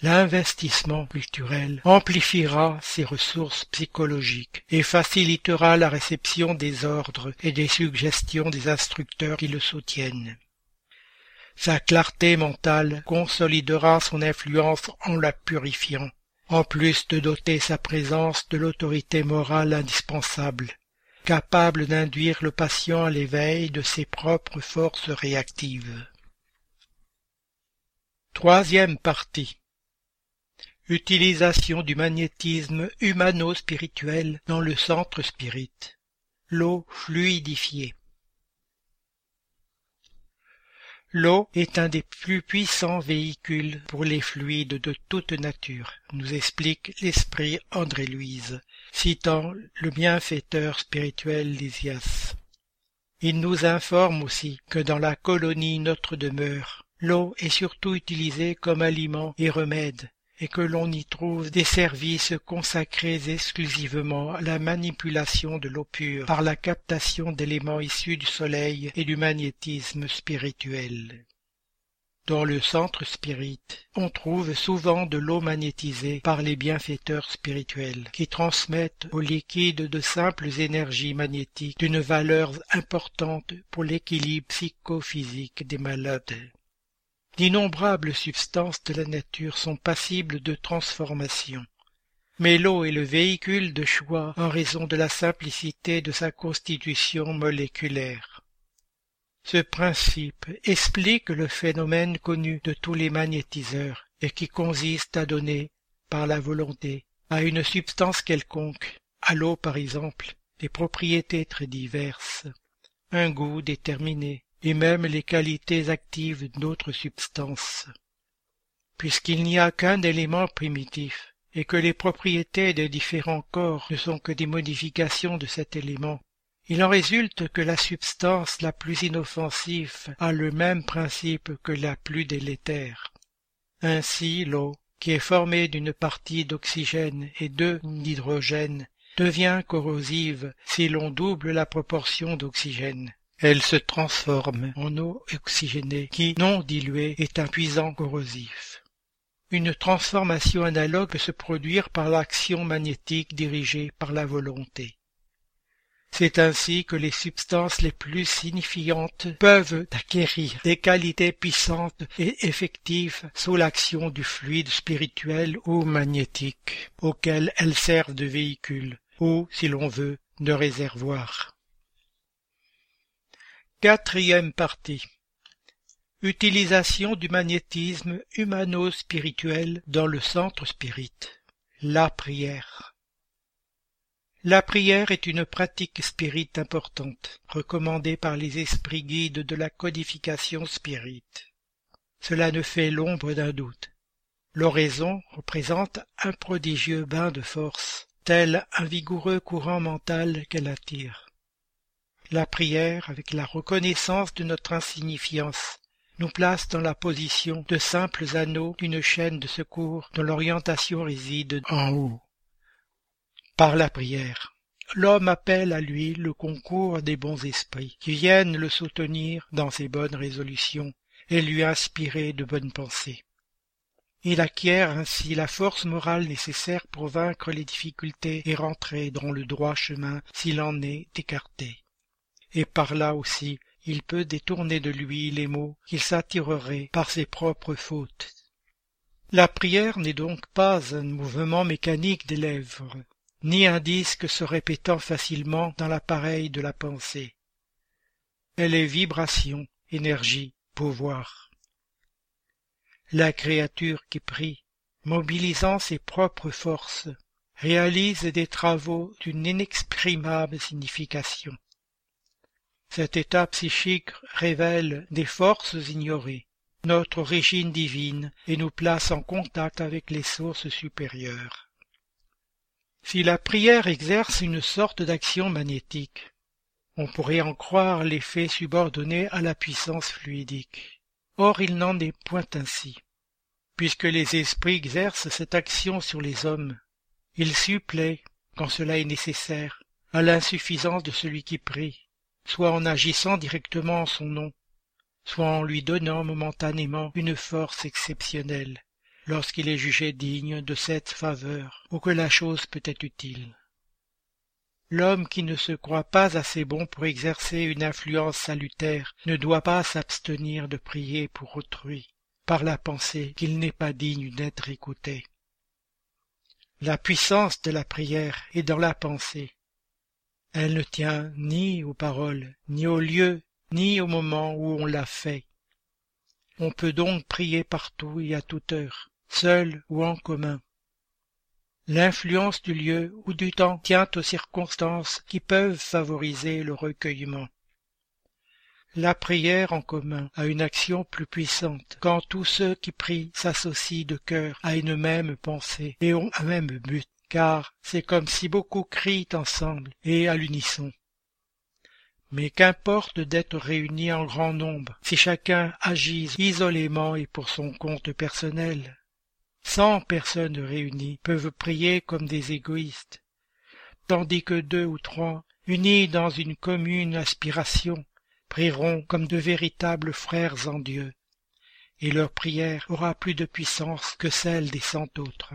L'investissement culturel amplifiera ses ressources psychologiques et facilitera la réception des ordres et des suggestions des instructeurs qui le soutiennent. Sa clarté mentale consolidera son influence en la purifiant, en plus de doter sa présence de l'autorité morale indispensable capable d'induire le patient à l'éveil de ses propres forces réactives. Troisième partie. Utilisation du magnétisme humano-spirituel dans le centre spirit. L'eau fluidifiée. L'eau est un des plus puissants véhicules pour les fluides de toute nature, nous explique l'esprit André-Louise, citant le bienfaiteur spirituel Lysias. Il nous informe aussi que dans la colonie notre demeure, l'eau est surtout utilisée comme aliment et remède, et que l'on y trouve des services consacrés exclusivement à la manipulation de l'eau pure par la captation d'éléments issus du soleil et du magnétisme spirituel. Dans le centre spirit, on trouve souvent de l'eau magnétisée par les bienfaiteurs spirituels, qui transmettent au liquide de simples énergies magnétiques d'une valeur importante pour l'équilibre psychophysique des malades. D'innombrables substances de la nature sont passibles de transformation. Mais l'eau est le véhicule de choix en raison de la simplicité de sa constitution moléculaire. Ce principe explique le phénomène connu de tous les magnétiseurs et qui consiste à donner, par la volonté, à une substance quelconque, à l'eau par exemple, des propriétés très diverses, un goût déterminé, et même les qualités actives d'autres substances. Puisqu'il n'y a qu'un élément primitif, et que les propriétés des différents corps ne sont que des modifications de cet élément, il en résulte que la substance la plus inoffensive a le même principe que la plus délétère. Ainsi l'eau, qui est formée d'une partie d'oxygène et deux d'hydrogène, devient corrosive si l'on double la proportion d'oxygène elle se transforme en eau oxygénée qui, non diluée, est un puissant corrosif. Une transformation analogue peut se produire par l'action magnétique dirigée par la volonté. C'est ainsi que les substances les plus signifiantes peuvent acquérir des qualités puissantes et effectives sous l'action du fluide spirituel ou magnétique, auquel elles servent de véhicule, ou, si l'on veut, de réservoir. Quatrième partie. Utilisation du magnétisme humano-spirituel dans le centre spirit. La prière. La prière est une pratique spirit importante, recommandée par les esprits guides de la codification spirit. Cela ne fait l'ombre d'un doute. L'oraison représente un prodigieux bain de force, tel un vigoureux courant mental qu'elle attire. La prière, avec la reconnaissance de notre insignifiance, nous place dans la position de simples anneaux d'une chaîne de secours dont l'orientation réside en haut. Par la prière, l'homme appelle à lui le concours des bons esprits qui viennent le soutenir dans ses bonnes résolutions et lui inspirer de bonnes pensées. Il acquiert ainsi la force morale nécessaire pour vaincre les difficultés et rentrer dans le droit chemin s'il en est écarté et par là aussi il peut détourner de lui les maux qu'il s'attirerait par ses propres fautes. La prière n'est donc pas un mouvement mécanique des lèvres, ni un disque se répétant facilement dans l'appareil de la pensée. Elle est vibration, énergie, pouvoir. La créature qui prie, mobilisant ses propres forces, réalise des travaux d'une inexprimable signification. Cet état psychique révèle des forces ignorées, notre origine divine et nous place en contact avec les sources supérieures. Si la prière exerce une sorte d'action magnétique, on pourrait en croire l'effet subordonné à la puissance fluidique. Or il n'en est point ainsi. Puisque les esprits exercent cette action sur les hommes, ils suppléent, quand cela est nécessaire, à l'insuffisance de celui qui prie, soit en agissant directement en son nom, soit en lui donnant momentanément une force exceptionnelle, lorsqu'il est jugé digne de cette faveur ou que la chose peut être utile. L'homme qui ne se croit pas assez bon pour exercer une influence salutaire ne doit pas s'abstenir de prier pour autrui, par la pensée qu'il n'est pas digne d'être écouté. La puissance de la prière est dans la pensée. Elle ne tient ni aux paroles, ni au lieu, ni au moment où on l'a fait. On peut donc prier partout et à toute heure, seul ou en commun. L'influence du lieu ou du temps tient aux circonstances qui peuvent favoriser le recueillement. La prière en commun a une action plus puissante quand tous ceux qui prient s'associent de cœur à une même pensée et ont un même but, car c'est comme si beaucoup crient ensemble et à l'unisson. Mais qu'importe d'être réunis en grand nombre si chacun agit isolément et pour son compte personnel. Cent personnes réunies peuvent prier comme des égoïstes, tandis que deux ou trois, unis dans une commune aspiration, prieront comme de véritables frères en Dieu, et leur prière aura plus de puissance que celle des cent autres.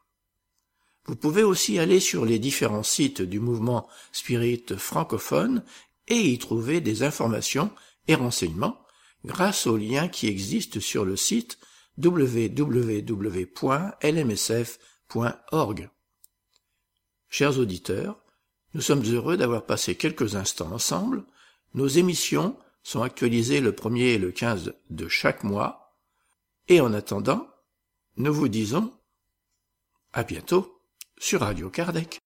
Vous pouvez aussi aller sur les différents sites du mouvement Spirit francophone et y trouver des informations et renseignements grâce aux liens qui existent sur le site www.lmsf.org. Chers auditeurs, nous sommes heureux d'avoir passé quelques instants ensemble. Nos émissions sont actualisées le 1er et le 15 de chaque mois. Et en attendant, nous vous disons à bientôt sur Radio Kardec.